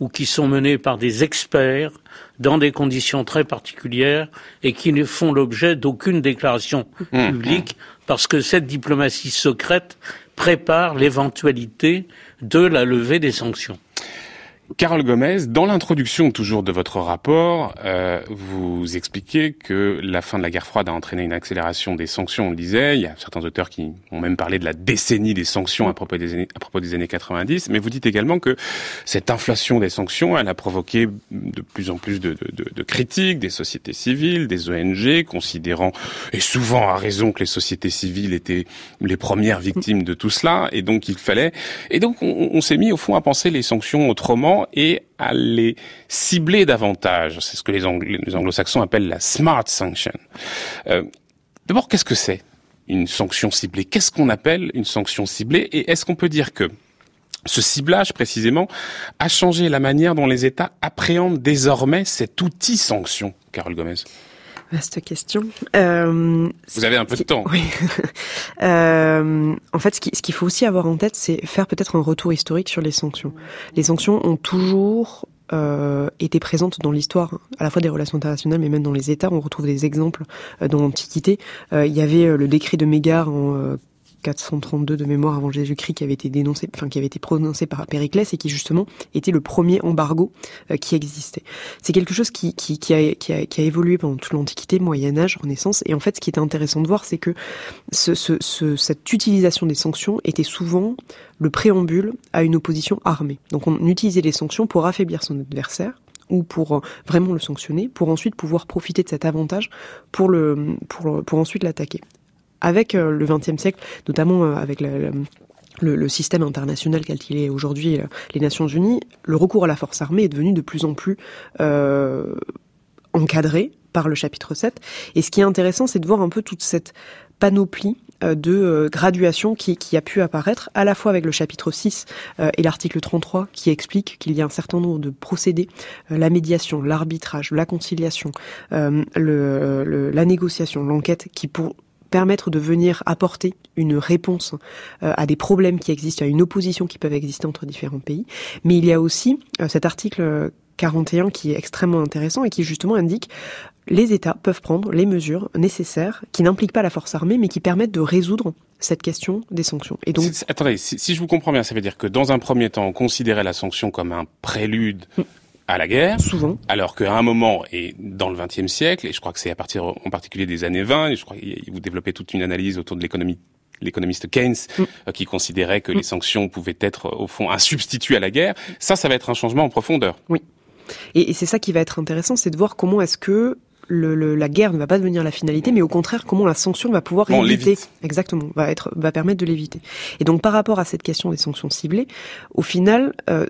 ou qui sont menés par des experts dans des conditions très particulières et qui ne font l'objet d'aucune déclaration mm. publique parce que cette diplomatie secrète prépare l'éventualité de la levée des sanctions. Carole Gomez, dans l'introduction toujours de votre rapport, euh, vous expliquez que la fin de la guerre froide a entraîné une accélération des sanctions, on le disait. Il y a certains auteurs qui ont même parlé de la décennie des sanctions à propos des années, à propos des années 90. Mais vous dites également que cette inflation des sanctions, elle a provoqué de plus en plus de, de, de, critiques des sociétés civiles, des ONG, considérant, et souvent à raison, que les sociétés civiles étaient les premières victimes de tout cela. Et donc il fallait... Et donc on, on s'est mis au fond à penser les sanctions autrement et à les cibler davantage. C'est ce que les, anglo-saxons appellent la smart sanction. Euh, d'abord, qu'est-ce que c'est une sanction ciblée? Qu'est-ce qu'on appelle une sanction ciblée? Et est-ce qu'on peut dire que ce ciblage précisément a changé la manière dont les États appréhendent désormais cet outil sanction, Carole Gomez Vaste question. Euh, Vous avez un peu de temps. Oui. euh, en fait, ce qu'il faut aussi avoir en tête, c'est faire peut-être un retour historique sur les sanctions. Les sanctions ont toujours euh, été présentes dans l'histoire, à la fois des relations internationales, mais même dans les États. On retrouve des exemples euh, dans l'Antiquité. Euh, il y avait le décret de Mégare en 432 de mémoire avant Jésus-Christ qui avait été dénoncé, enfin qui avait été prononcé par Périclès et qui justement était le premier embargo euh, qui existait. C'est quelque chose qui, qui, qui, a, qui, a, évolué pendant toute l'Antiquité, Moyen Âge, Renaissance. Et en fait, ce qui était intéressant de voir, c'est que ce, ce, ce, cette utilisation des sanctions était souvent le préambule à une opposition armée. Donc on utilisait les sanctions pour affaiblir son adversaire ou pour euh, vraiment le sanctionner, pour ensuite pouvoir profiter de cet avantage pour le pour ensuite l'attaquer avec euh, le XXe siècle, notamment euh, avec le, système international tel qu'il est aujourd'hui, euh, les Nations Unies, le recours à la force armée est devenu de plus en plus euh, encadré par le chapitre 7. Et ce qui est intéressant, c'est de voir un peu toute cette panoplie de graduation qui, a pu apparaître à la fois avec le chapitre 6 et l'article 33 qui explique qu'il y a un certain nombre de procédés, la médiation, l'arbitrage, la conciliation, la négociation, l'enquête qui pour permettre de venir apporter une réponse euh, à des problèmes qui existent, à une opposition qui peuvent exister entre différents pays. Mais il y a aussi euh, cet article 41 qui est extrêmement intéressant et qui justement indique les États peuvent prendre les mesures nécessaires qui n'impliquent pas la force armée mais qui permettent de résoudre cette question des sanctions. Et donc, attendez, si, je vous comprends bien, ça veut dire que dans un premier temps, on considérait la sanction comme un prélude mm à la guerre. Souvent. Alors qu'à un moment, et dans le XXe siècle, et je crois que c'est à partir en particulier des années 20, et je crois que vous développez toute une analyse autour de l'économie l'économiste Keynes, mm. euh, qui considérait que mm. les sanctions pouvaient être, au fond, un substitut à la guerre. Ça, ça va être un changement en profondeur. Oui. Et, et c'est ça qui va être intéressant, c'est de voir comment est-ce que le, la guerre ne va pas devenir la finalité, mais au contraire, comment la sanction va pouvoir éviter. Exactement, va être, va permettre de l'éviter. Et donc, par rapport à cette question des sanctions ciblées, au final, euh,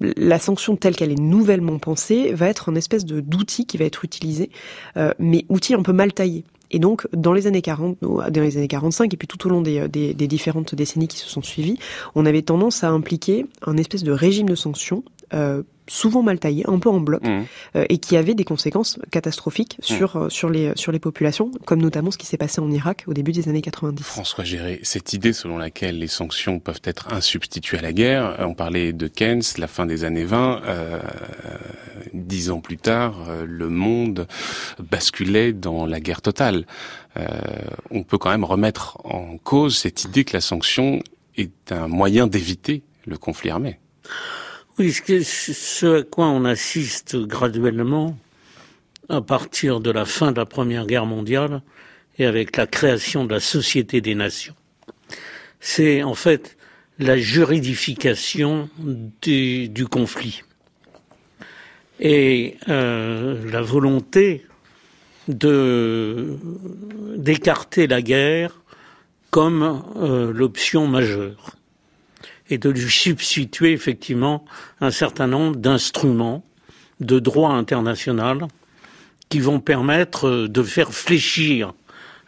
la sanction telle qu'elle est nouvellement pensée va être une espèce de d'outil qui va être utilisé, euh, mais outil un peu mal taillé. Et donc, dans les années 40, dans les années 45, et puis tout au long des, des, des différentes décennies qui se sont suivies, on avait tendance à impliquer un espèce de régime de sanctions euh, souvent mal taillé, un peu en bloc, mmh. euh, et qui avait des conséquences catastrophiques mmh. sur euh, sur les sur les populations, comme notamment ce qui s'est passé en Irak au début des années 90. François Géré, cette idée selon laquelle les sanctions peuvent être un substitut à la guerre, on parlait de Keynes, la fin des années 20, dix ans plus tard, le monde basculait dans la guerre totale. on peut quand même remettre en cause cette idée que la sanction est un moyen d'éviter le conflit armé. Oui, ce à quoi on assiste graduellement à partir de la fin de la Première Guerre mondiale et avec la création de la Société des Nations, c'est en fait la juridification du, du conflit et euh, la volonté de d'écarter la guerre comme euh, l'option majeure et de lui substituer effectivement un certain nombre d'instruments de droit international qui vont permettre de faire fléchir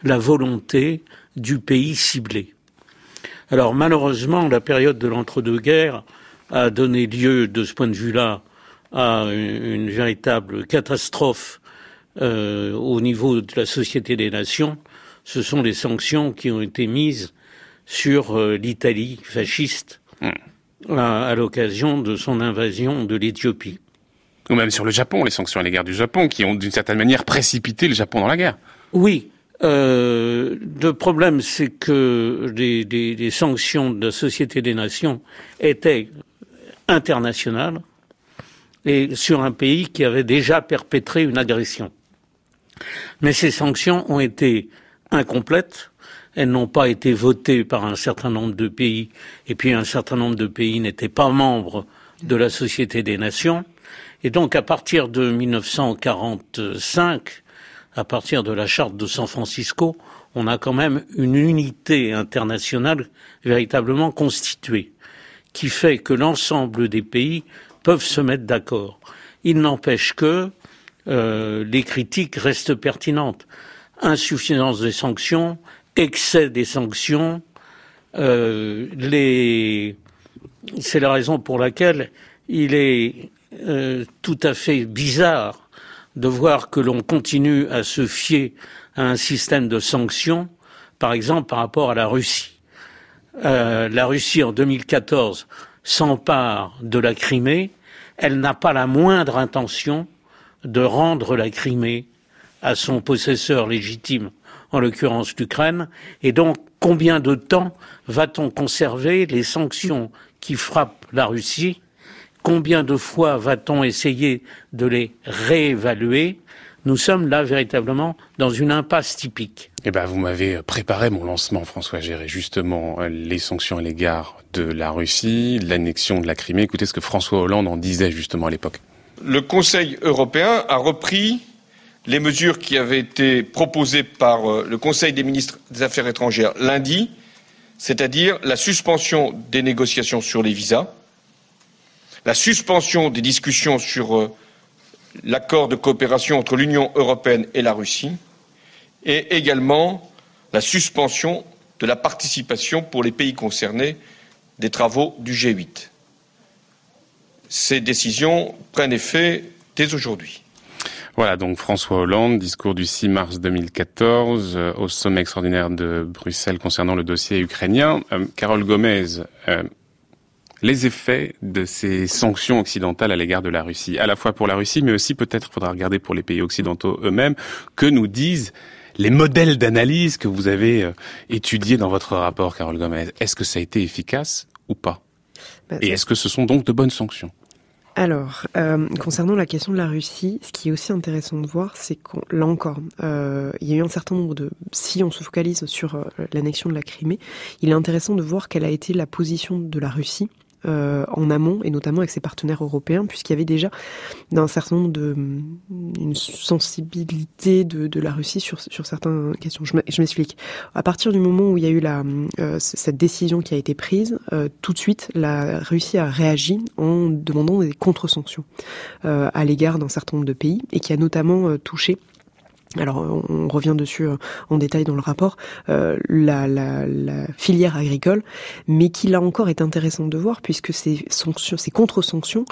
la volonté du pays ciblé. Alors malheureusement, la période de l'entre-deux-guerres a donné lieu, de ce point de vue-là, à une, véritable catastrophe euh, au niveau de la Société des Nations. Ce sont les sanctions qui ont été mises sur euh, l'Italie fasciste à, l'occasion de son invasion de l'Éthiopie. Ou même sur le Japon, les sanctions à l'égard du Japon, qui ont d'une certaine manière précipité le Japon dans la guerre. Oui. Euh, le problème, c'est que les, les, sanctions de la Société des Nations étaient internationales et sur un pays qui avait déjà perpétré une agression. Mais ces sanctions ont été incomplètes elles n'ont pas été votées par un certain nombre de pays, et puis un certain nombre de pays n'étaient pas membres de la Société des Nations. Et donc, à partir de 1945, à partir de la charte de San Francisco, on a quand même une unité internationale véritablement constituée, qui fait que l'ensemble des pays peuvent se mettre d'accord. Il n'empêche que euh, les critiques restent pertinentes. Insuffisance des sanctions, excès des sanctions, euh, les... c'est la raison pour laquelle il est euh, tout à fait bizarre de voir que l'on continue à se fier à un système de sanctions, par exemple par rapport à la Russie. Euh, la Russie en 2014 s'empare de la Crimée, elle n'a pas la moindre intention de rendre la Crimée à son possesseur légitime en l'occurrence l'Ukraine. Et donc, combien de temps va-t-on conserver les sanctions qui frappent la Russie? Combien de fois va-t-on essayer de les réévaluer? Nous sommes là véritablement dans une impasse typique. Eh ben, vous m'avez préparé mon lancement, François Géré, justement les sanctions à l'égard de la Russie, l'annexion de la Crimée. Écoutez ce que François Hollande en disait justement à l'époque. Le Conseil européen a repris les mesures qui avaient été proposées par euh, le Conseil des ministres des Affaires étrangères lundi, c'est-à-dire la suspension des négociations sur les visas, la suspension des discussions sur euh, l'accord de coopération entre l'Union européenne et la Russie, et également la suspension de la participation pour les pays concernés des travaux du G8. Ces décisions prennent effet dès aujourd'hui. Voilà, donc François Hollande, discours du 6 mars 2014 euh, au sommet extraordinaire de Bruxelles concernant le dossier ukrainien. Euh, Carole Gomez, euh, les effets de ces sanctions occidentales à l'égard de la Russie, à la fois pour la Russie, mais aussi peut-être faudra regarder pour les pays occidentaux eux-mêmes, que nous disent les modèles d'analyse que vous avez étudiés dans votre rapport, Carole Gomez? Est-ce que ça a été efficace ou pas? Bah, Et est-ce que ce sont donc de bonnes sanctions? Alors, euh, concernant la question de la Russie, ce qui est aussi intéressant de voir, c'est qu'on, là encore, euh, il y a eu un certain nombre de... Si on se focalise sur euh, l'annexion de la Crimée, il est intéressant de voir quelle a été la position de la Russie euh, en amont et notamment avec ses partenaires européens puisqu'il y avait déjà un certain nombre de une sensibilité de, la Russie sur, certaines questions. Je m'explique. À partir du moment où il y a eu la, euh, cette décision qui a été prise, euh, tout de suite la Russie a réagi en demandant des contre-sanctions à l'égard d'un certain nombre de pays et qui a notamment touché alors on revient dessus euh, en détail dans le rapport, euh, la, filière agricole, mais qui là encore est intéressant de voir puisque ces sanctions, ces contre-sanctions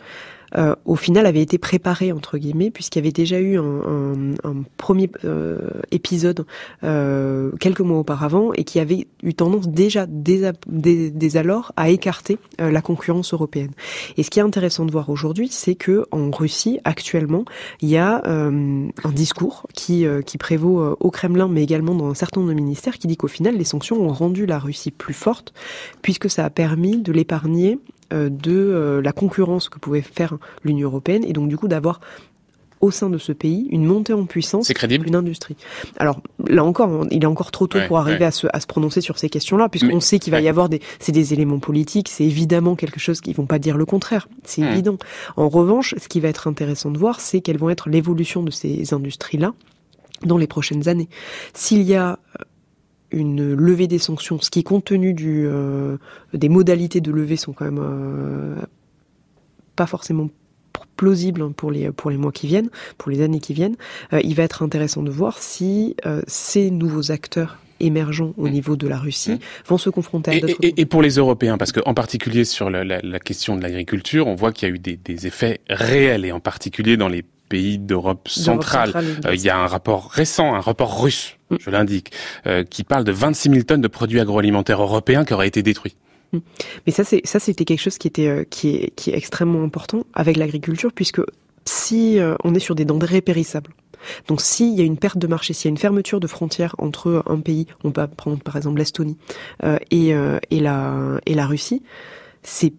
euh, au final avait été préparé entre guillemets puisqu'il y avait déjà eu un, un, un premier euh, épisode euh, quelques mois auparavant et qui avait eu tendance déjà dès, dès, alors à écarter euh, la concurrence européenne. Et ce qui est intéressant de voir aujourd'hui, c'est que en Russie actuellement, il y a euh, un discours qui qui prévaut au Kremlin, mais également dans un certain nombre de ministères, qui dit qu'au final, les sanctions ont rendu la Russie plus forte puisque ça a permis de l'épargner euh, de euh, la concurrence que pouvait faire l'Union européenne et donc du coup d'avoir au sein de ce pays une montée en puissance d'une industrie. Alors là encore, il est encore trop tôt pour arriver à, se, à se prononcer sur ces questions-là, puisqu'on sait qu'il va y avoir des, c'est des éléments politiques, c'est évidemment quelque chose qui vont pas dire le contraire, c'est évident. En revanche, ce qui va être intéressant de voir, c'est quelles vont être l'évolution de ces industries-là dans les prochaines années. S'il y a euh, une levée des sanctions, ce qui compte tenu du, euh, des modalités de levée sont quand même euh, pas forcément plausibles pour les, pour les mois qui viennent, pour les années qui viennent, euh, il va être intéressant de voir si ces nouveaux acteurs émergents au mmh. niveau de la Russie mmh. vont se confronter à d'autres... Et, et, pour les Européens, parce qu'en particulier sur la, la, la question de l'agriculture, on voit qu'il y a eu des, des effets réels, et en particulier dans les pays d'Europe centrale. Euh, il y a un rapport récent, un rapport russe, mm. je l'indique, euh, qui parle de 26 000 tonnes de produits agroalimentaires européens qui auraient été détruits. Mm. Mais ça, c'est ça, c'était quelque chose qui était euh, qui est qui est extrêmement important avec l'agriculture, puisque si on est sur des denrées périssables, donc s'il y a une perte de marché, s'il y a une fermeture de frontières entre un pays, on peut prendre par exemple l'Estonie et, et la et la Russie, c'est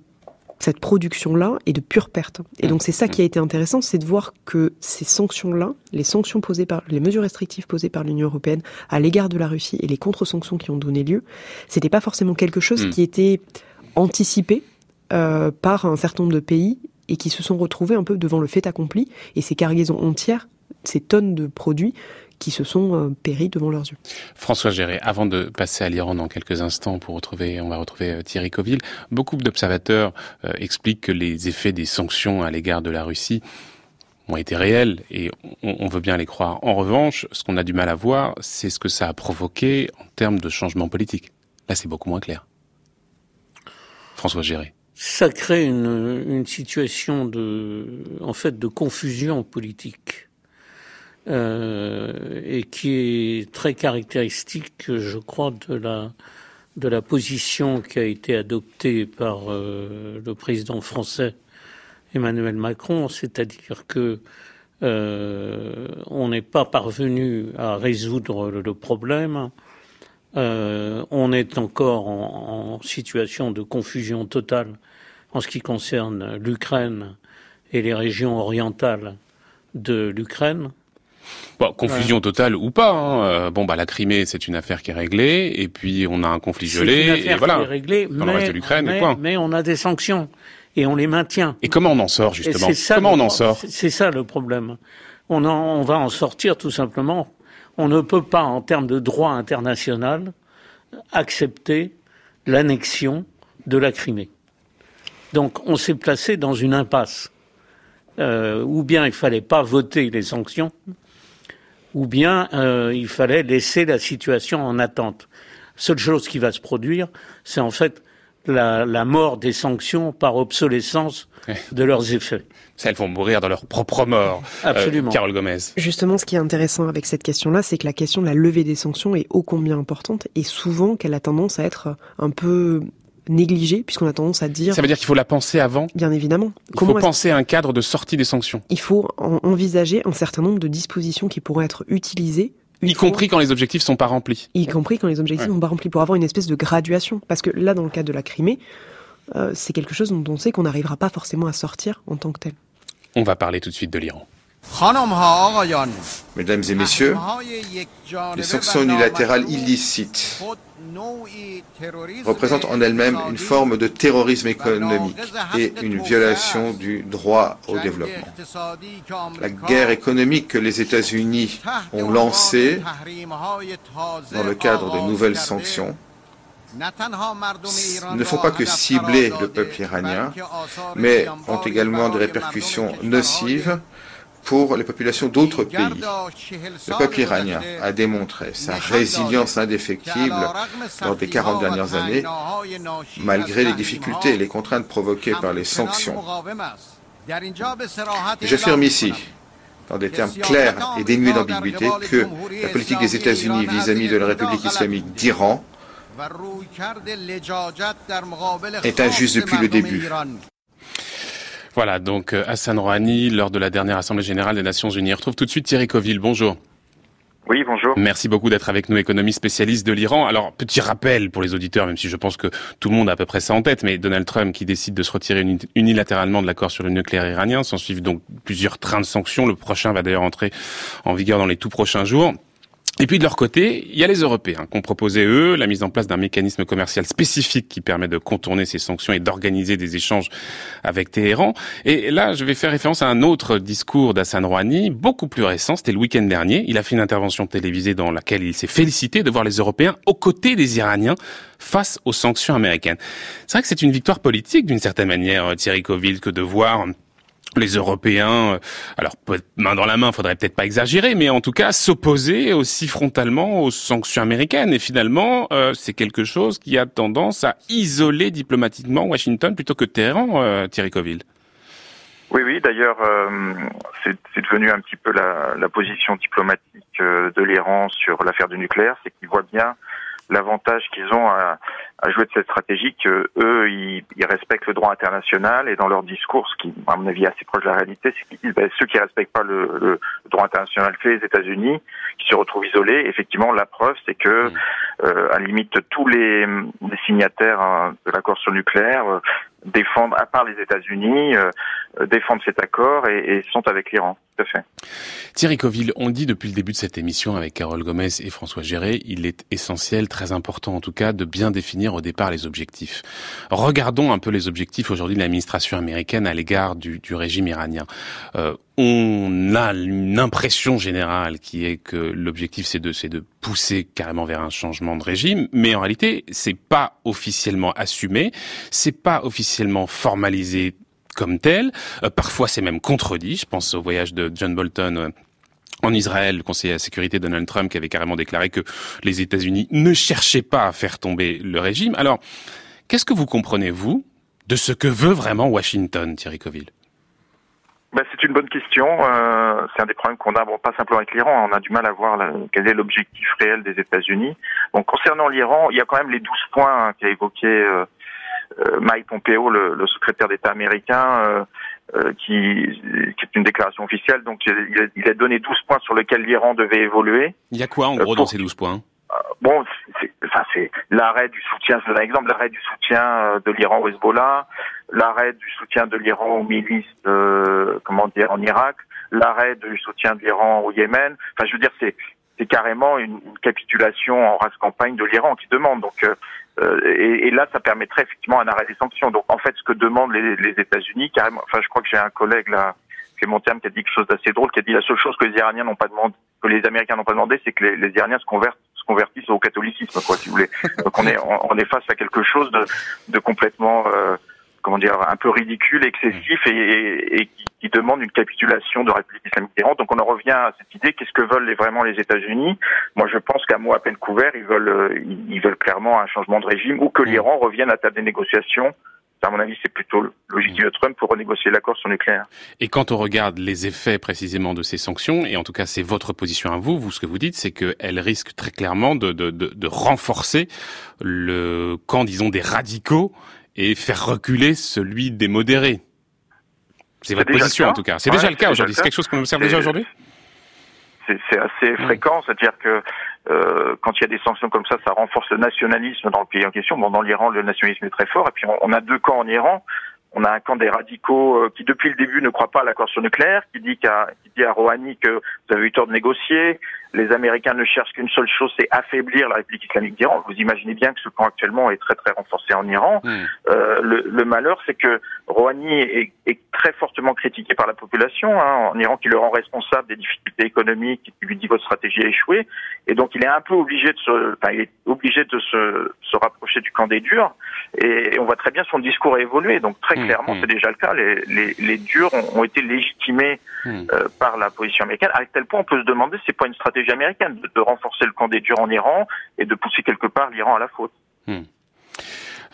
cette production-là est de pure perte. Et donc c'est ça qui a été intéressant, c'est de voir que ces sanctions-là, les sanctions posées par, les mesures restrictives posées par l'Union européenne à l'égard de la Russie et les contre-sanctions qui ont donné lieu, c'était pas forcément quelque chose mm. qui était anticipé euh, par un certain nombre de pays et qui se sont retrouvés un peu devant le fait accompli et ces cargaisons entières, ces tonnes de produits qui se sont euh, péris devant leurs yeux. François Géré, avant de passer à l'Iran dans quelques instants pour retrouver, on va retrouver euh, Thierry Coville, beaucoup d'observateurs euh, expliquent que les effets des sanctions à l'égard de la Russie ont été réels et on, on, veut bien les croire. En revanche, ce qu'on a du mal à voir, c'est ce que ça a provoqué en termes de changement politique. Là, c'est beaucoup moins clair. François Géré. Ça crée une, une situation de, en fait, de confusion politique euh, et qui est très caractéristique, je crois, de la de la position qui a été adoptée par euh, le président français Emmanuel Macron, c'est-à-dire que euh, on n'est pas parvenu à résoudre le, problème. On est encore en, en, situation de confusion totale en ce qui concerne l'Ukraine et les régions orientales de l'Ukraine. Bon, confusion totale ou pas. Hein. Euh, bon, bah la Crimée, c'est une affaire qui est réglée, et puis on a un conflit gelé, une affaire et voilà. Qui est réglée, dans mais, le reste de l'Ukraine, mais, mais on a des sanctions et on les maintient. Et comment on en sort justement ça, Comment on en sort C'est ça le problème. On, en, on va en sortir tout simplement. On ne peut pas, en termes de droit international, accepter l'annexion de la Crimée. Donc on s'est placé dans une impasse. Euh, ou bien il fallait pas voter les sanctions, ou bien euh, il fallait laisser la situation en attente. Seule chose qui va se produire, c'est en fait la, mort des sanctions par obsolescence de leurs effets. Elles vont mourir dans leur propre mort. Euh, Absolument. Carole Gomez. Justement, ce qui est intéressant avec cette question-là, c'est que la question de la levée des sanctions est ô combien importante et souvent qu'elle a tendance à être un peu négligée, puisqu'on a tendance à dire... Ça veut dire qu'il faut la penser avant Bien évidemment. Il faut penser à un cadre de sortie des sanctions. Il faut envisager un certain nombre de dispositions qui pourraient être utilisées y compris quand les objectifs sont pas remplis. Y compris quand les objectifs sont pas remplis, pour avoir une espèce de graduation. Parce que là, dans le cas de la Crimée, euh, c'est quelque chose dont on sait qu'on n'arrivera pas forcément à sortir en tant que tel. On va parler tout de suite de l'Iran. Mesdames et messieurs, les sanctions unilatérales illicites représentent en elles-mêmes une forme de terrorisme économique et une violation du droit au développement. La guerre économique que les États-Unis ont lancée dans le cadre de nouvelles sanctions ne font pas que cibler le peuple iranien, mais ont également des répercussions nocives pour les populations d'autres pays. Le peuple iranien a démontré sa résilience indéfectible lors des 40 dernières années, malgré les difficultés et les contraintes provoquées par les sanctions. J'affirme ici, dans des termes clairs et dénués d'ambiguïté, que la politique des États-Unis vis-à-vis de la République islamique d'Iran est injuste depuis le début. Voilà, donc euh, Hassan Rouhani, lors de la dernière Assemblée générale des Nations Unies. On retrouve tout de suite Thierry Coville. Bonjour. Oui, bonjour. Merci beaucoup d'être avec nous, économie spécialiste de l'Iran. Alors, petit rappel pour les auditeurs, même si je pense que tout le monde a à peu près ça en tête, mais Donald Trump qui décide de se retirer unilatéralement de l'accord sur le nucléaire iranien, s'en suivent donc plusieurs trains de sanctions. Le prochain va d'ailleurs entrer en vigueur dans les tout prochains jours. Et puis de leur côté, il y a les Européens qui ont proposé, eux, la mise en place d'un mécanisme commercial spécifique qui permet de contourner ces sanctions et d'organiser des échanges avec Téhéran. Et là, je vais faire référence à un autre discours d'Hassan Rouhani, beaucoup plus récent, c'était le week-end dernier. Il a fait une intervention télévisée dans laquelle il s'est félicité de voir les Européens aux côtés des Iraniens face aux sanctions américaines. C'est vrai que c'est une victoire politique d'une certaine manière, Thierry Coville, que de voir les Européens, euh, alors main dans la main, faudrait peut-être pas exagérer, mais en tout cas s'opposer aussi frontalement aux sanctions américaines. Et finalement, euh, c'est quelque chose qui a tendance à isoler diplomatiquement Washington plutôt que Téhéran, euh, Thierry Coville. Oui, oui. D'ailleurs, c'est devenu un petit peu la, la position diplomatique de l'Iran sur l'affaire du nucléaire, c'est qu'ils voient bien l'avantage qu'ils ont à, à, jouer de cette stratégie que eux, ils, ils, respectent le droit international et dans leur discours, ce qui, à mon avis, est assez proche de la réalité, c'est qu'ils disent ben, ceux qui respectent pas le, le, droit international, c'est les États-Unis, qui se retrouvent isolés. Effectivement, la preuve, c'est que, euh, à la limite, tous les, les signataires hein, de l'accord sur le nucléaire euh, défendent, à part les États-Unis, euh, défendent cet accord et, et sont avec l'Iran. Tout à fait. Thierry Coville, on dit depuis le début de cette émission avec Carole Gomez et François Géré, il est essentiel, très important en tout cas, de bien définir au départ les objectifs. Regardons un peu les objectifs aujourd'hui de l'administration américaine à l'égard du, régime iranien. Euh, on a une impression générale qui est que l'objectif c'est de, de pousser carrément vers un changement de régime, mais en réalité c'est pas officiellement assumé, c'est pas officiellement formalisé comme tel. Euh, parfois, c'est même contredit. Je pense au voyage de John Bolton euh, en Israël, le conseiller à sécurité Donald Trump qui avait carrément déclaré que les États-Unis ne cherchaient pas à faire tomber le régime. Alors, qu'est-ce que vous comprenez, vous, de ce que veut vraiment Washington, Thierry Coville? Ben, c'est une bonne question. Euh, c'est un des problèmes qu'on a, bon, pas simplement avec l'Iran, on a du mal à voir quel est l'objectif réel des États-Unis. Bon, concernant l'Iran, il y a quand même les 12 points hein, qu'a évoqué euh, euh, Mike Pompeo, le, le secrétaire d'État américain, euh, euh, qui, qui, est une déclaration officielle. Donc, il a, il a, donné 12 points sur lesquels l'Iran devait évoluer. Il y a quoi, en gros, dans ces 12 points Bon, c'est enfin, l'arrêt du soutien, c'est un exemple, l'arrêt du soutien de l'Iran au Hezbollah, l'arrêt du soutien de l'Iran aux milices, comment dire, en Irak, l'arrêt du soutien de l'Iran au Yémen. Enfin, je veux dire, c'est c'est carrément une, une, capitulation en race campagne de l'Iran qui demande. Donc, euh, et, et, là, ça permettrait effectivement un arrêt des sanctions. Donc, en fait, ce que demandent les, États-Unis, carrément, enfin, je crois que j'ai un collègue là, Clément Terme, qui a dit quelque chose d'assez drôle, qui a dit la seule chose que les Iraniens n'ont pas demandé, que les Américains n'ont pas demandé, c'est que les, Iraniens se convertissent au catholicisme, quoi, si vous voulez. Donc, on est, on, est face à quelque chose de, de complètement euh, comment dire, un peu ridicule, excessif et, et, qui, demande une capitulation de la République islamique d'Iran. Donc on en revient à cette idée qu'est-ce que veulent vraiment les États-Unis? Moi, je pense qu'à mot à peine couvert, ils veulent, ils veulent clairement un changement de régime ou que l'Iran revienne à table des négociations à mon avis, c'est plutôt l'objectif de Trump pour renégocier l'accord sur le nucléaire. Et quand on regarde les effets précisément de ces sanctions, et en tout cas c'est votre position à vous, vous ce que vous dites, c'est qu'elles risquent très clairement de, de, de, de, renforcer le camp, disons, des radicaux et faire reculer celui des modérés. C'est votre position en tout cas. C'est déjà le cas aujourd'hui. C'est quelque chose qu'on observe déjà aujourd'hui c'est assez fréquent, c'est-à-dire que euh, quand il y a des sanctions comme ça, ça renforce le nationalisme dans le pays en question. Bon, dans l'Iran, le nationalisme est très fort. Et puis, on, a deux camps en Iran. On a un camp des radicaux euh, qui, depuis le début, ne croit pas à l'accord sur le nucléaire, qui dit, qu'à, qui dit à Rouhani que vous avez eu tort de négocier. Les Américains ne cherchent qu'une seule chose, c'est affaiblir la République islamique d'Iran. Vous imaginez bien que ce camp actuellement est très très renforcé en Iran. Hmm. Euh, le, le, malheur, c'est que Rouhani est, est, très fortement critiqué par la population hein, en Iran, qui le rend responsable des difficultés économiques, qui lui dit votre stratégie a échoué, et donc il est un peu obligé de se, enfin, il est obligé de se, se rapprocher du camp des durs. Et on voit très bien son discours a évolué. Donc très hmm. clairement, hmm. c'est déjà le cas. Les, les, les durs ont, ont, été légitimés euh, par la position américaine. À tel point, on peut se demander, c'est pas une stratégie américaine de, renforcer le camp des durs en Iran et de pousser quelque part l'Iran à la faute. Hmm.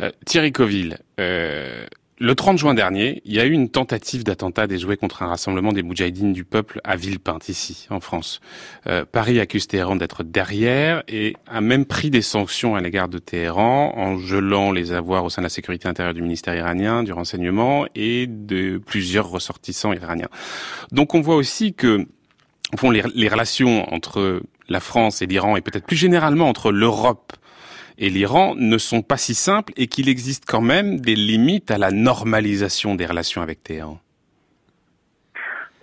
Euh, Thierry Coville, euh, le 30 juin dernier, il y a eu une tentative d'attentat déjoué contre un rassemblement des Moudjahidines du peuple à Villepinte, ici, en France. Euh, Paris accuse Téhéran d'être derrière et a même pris des sanctions à l'égard de Téhéran en gelant les avoirs au sein de la sécurité intérieure du ministère iranien, du renseignement et de plusieurs ressortissants iraniens. Donc on voit aussi que fond, les, les relations entre la France et l'Iran, et peut-être plus généralement entre l'Europe et l'Iran, ne sont pas si simples et qu'il existe quand même des limites à la normalisation des relations avec Téhéran.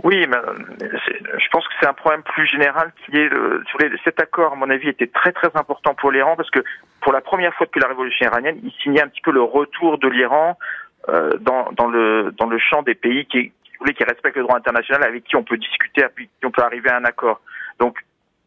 Oui, mais je pense que c'est un problème plus général qui est le, cet accord, à mon avis, était très très important pour l'Iran parce que pour la première fois depuis la révolution iranienne, il signait un petit peu le retour de l'Iran euh, dans, dans, le, dans le champ des pays qui, qui respectent le droit international, avec qui on peut discuter, avec qui on peut arriver à un accord. Donc,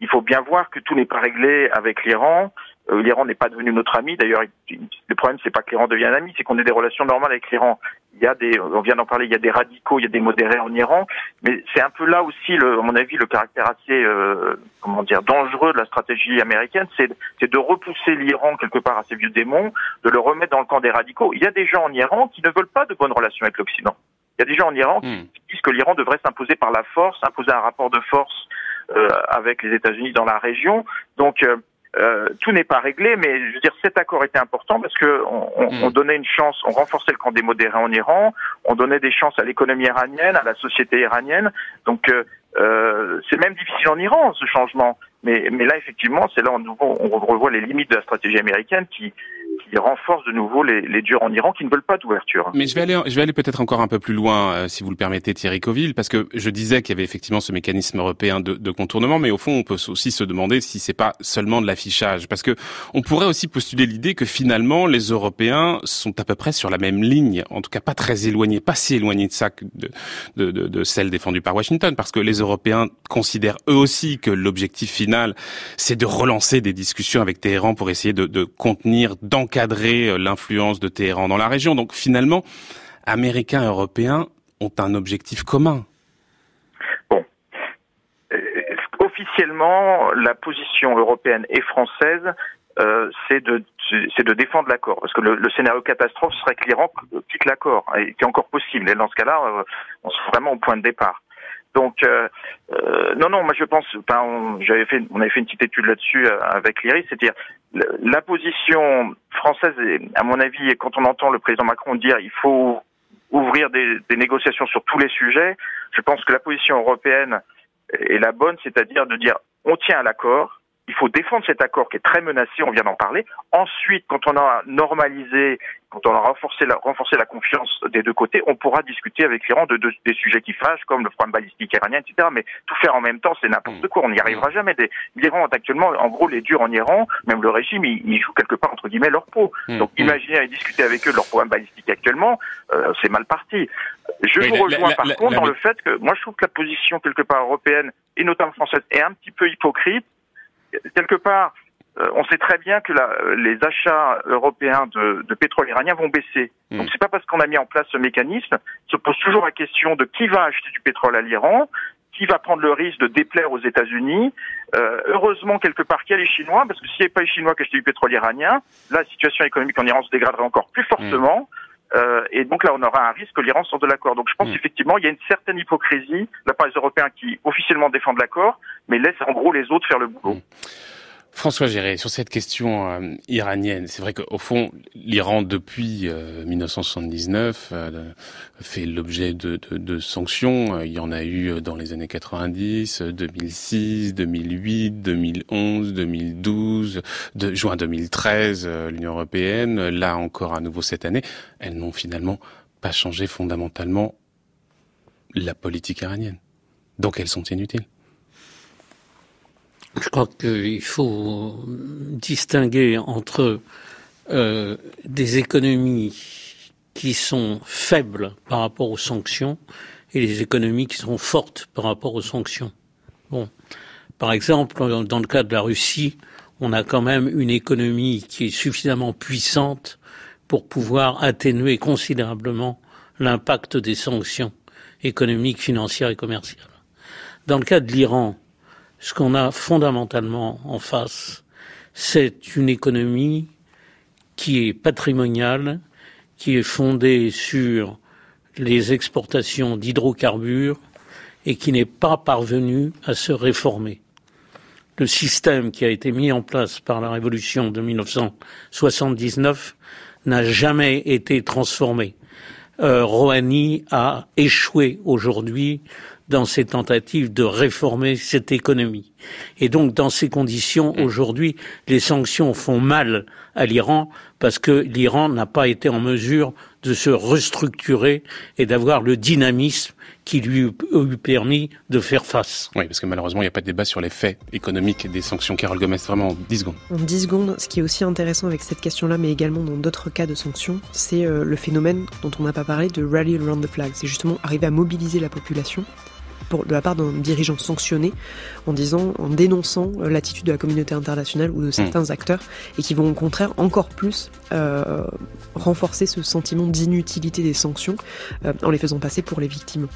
il faut bien voir que tout n'est pas réglé avec l'Iran. Euh, L'Iran n'est pas devenu notre ami. D'ailleurs, le problème, c'est pas que l'Iran devienne un ami, c'est qu'on ait des relations normales avec l'Iran. Il y a des, on vient d'en parler, il y a des radicaux, il y a des modérés en Iran, mais c'est un peu là aussi, à mon avis, le caractère assez, euh, comment dire, dangereux de la stratégie américaine, c'est de repousser l'Iran quelque part à ses vieux démons, de le remettre dans le camp des radicaux. Il y a des gens en Iran qui ne veulent pas de bonnes relations avec l'Occident. Il y a des gens en Iran qui hmm. disent que l'Iran devrait s'imposer par la force, imposer un rapport de force euh, avec les États-Unis dans la région. Donc euh, euh, tout n'est pas réglé, mais je veux dire cet accord était important parce que on, on, hmm. donnait une chance, on renforçait le camp des modérés en Iran, on donnait des chances à l'économie iranienne, à la société iranienne. Donc euh, c'est même difficile en Iran ce changement, mais, mais là effectivement c'est là on, on revoit les limites de la stratégie américaine qui qui renforce de nouveau les, les en Iran qui ne veulent pas d'ouverture. Mais je vais aller, je vais aller peut-être encore un peu plus loin, euh, si vous le permettez, Thierry Coville, parce que je disais qu'il y avait effectivement ce mécanisme européen de, de, contournement, mais au fond, on peut aussi se demander si c'est pas seulement de l'affichage, parce que on pourrait aussi postuler l'idée que finalement les Européens sont à peu près sur la même ligne, en tout cas pas très éloignés, pas si éloignés de ça que de, de, de, celle défendue par Washington, parce que les Européens considèrent eux aussi que l'objectif final, c'est de relancer des discussions avec Téhéran pour essayer de, de contenir, d'encadrer cadrer euh, l'influence de Téhéran dans la région. Donc finalement, Américains et Européens ont un objectif commun. Bon. Euh, officiellement, la position européenne et française, euh, c'est de de défendre l'accord parce que le, scénario catastrophe serait que l'Iran quitte l'accord et qui est encore possible et dans ce cas-là on serait vraiment au point de départ donc non, non, moi je pense, on, j'avais fait, on avait fait une petite étude là-dessus avec l'IRIS, c'est-à-dire la position française, à mon avis, quand on entend le président Macron dire il faut ouvrir des, négociations sur tous les sujets, je pense que la position européenne est la bonne, c'est-à-dire de dire on tient à l'accord, il faut défendre cet accord qui est très menacé, on vient d'en parler. Ensuite, quand on a normalisé, quand on a renforcé la, renforcé la confiance des deux côtés, on pourra discuter avec l'Iran de, des sujets qui fâchent, comme le programme balistique iranien, etc. Mais tout faire en même temps, c'est n'importe mm. quoi, on n'y arrivera jamais. L'Iran actuellement, en gros, les durs en Iran, même le régime, il, joue quelque part, entre guillemets, leur peau. Mm. Donc mm. imaginez aller discuter avec eux de leur programme balistique actuellement, euh, c'est mal parti. Je vous rejoins par contre dans le fait que moi je trouve que la position quelque part européenne et notamment française est un petit peu hypocrite quelque part, euh, on sait très bien que la, les achats européens de, de, pétrole iranien vont baisser. Mm. Donc c'est pas parce qu'on a mis en place ce mécanisme, se pose toujours la question de qui va acheter du pétrole à l'Iran, qui va prendre le risque de déplaire aux États-Unis. Euh, heureusement, quelque part, qu'il y a les Chinois, parce que s'il n'y avait pas les Chinois qui achetaient du pétrole iranien, la situation économique en Iran se dégraderait encore plus fortement. Euh, et donc là, on aura un risque que l'Iran sorte de l'accord. Donc je pense mm. effectivement, il y a une certaine hypocrisie de la part des Européens qui officiellement défendent l'accord, mais laissent en gros les autres faire le boulot. Mm. François Géré, sur cette question euh, iranienne, c'est vrai qu'au fond, l'Iran, depuis 1979, euh, euh, fait l'objet de, sanctions. Il y en a eu dans les années 90, 2006, 2008, 2011, 2012, de juin 2013, l'Union européenne. Là encore à nouveau cette année, elles n'ont finalement pas changé fondamentalement la politique iranienne. Donc elles sont inutiles. Je crois qu'il faut distinguer entre euh, des économies qui sont faibles par rapport aux sanctions et les économies qui sont fortes par rapport aux sanctions. Bon, par exemple, dans le cas de la Russie, on a quand même une économie qui est suffisamment puissante pour pouvoir atténuer considérablement l'impact des sanctions économiques, financières et commerciales. Dans le cas de l'Iran, ce qu'on a fondamentalement en face, c'est une économie qui est patrimoniale, qui est fondée sur les exportations d'hydrocarbures et qui n'est pas parvenue à se réformer. Le système qui a été mis en place par la révolution de 1979 n'a jamais été transformé. Euh, Rouhani a échoué aujourd'hui dans ses tentatives de réformer cette économie. Et donc, dans ces conditions, aujourd'hui, les sanctions font mal à l'Iran parce que l'Iran n'a pas été en mesure de se restructurer et d'avoir le dynamisme qui lui eût permis de faire face. Oui, parce que malheureusement, il n'y a pas de débat sur les faits économiques des sanctions. Carole Gomez, vraiment en 10 secondes. En 10 secondes, ce qui est aussi intéressant avec cette question-là, mais également dans d'autres cas de sanctions, c'est euh, le phénomène dont on n'a pas parlé de rally around the flag. C'est justement arriver à mobiliser la population de la part d'un dirigeant sanctionné en disant, en dénonçant euh, l'attitude de la communauté internationale ou de certains mm. acteurs et qui vont au contraire encore plus euh, renforcer ce sentiment d'inutilité des sanctions euh, en les faisant passer pour les victimes.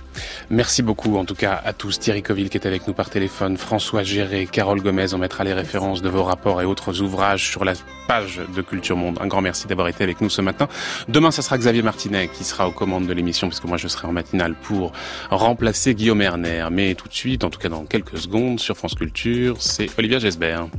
Merci beaucoup en tout cas à tous. Thierry Coville qui est avec nous par téléphone, François Géré, Carole Gomez, on mettra les références de vos rapports et autres ouvrages sur la page de Culture Monde. Un grand merci d'avoir été avec nous ce matin. Demain, ce sera Xavier Martinet qui sera aux commandes de l'émission puisque moi je serai en matinale pour remplacer Guillaume Mais tout de suite, en tout cas dans quelques secondes, sur France Culture, c'est Olivia Gesbert.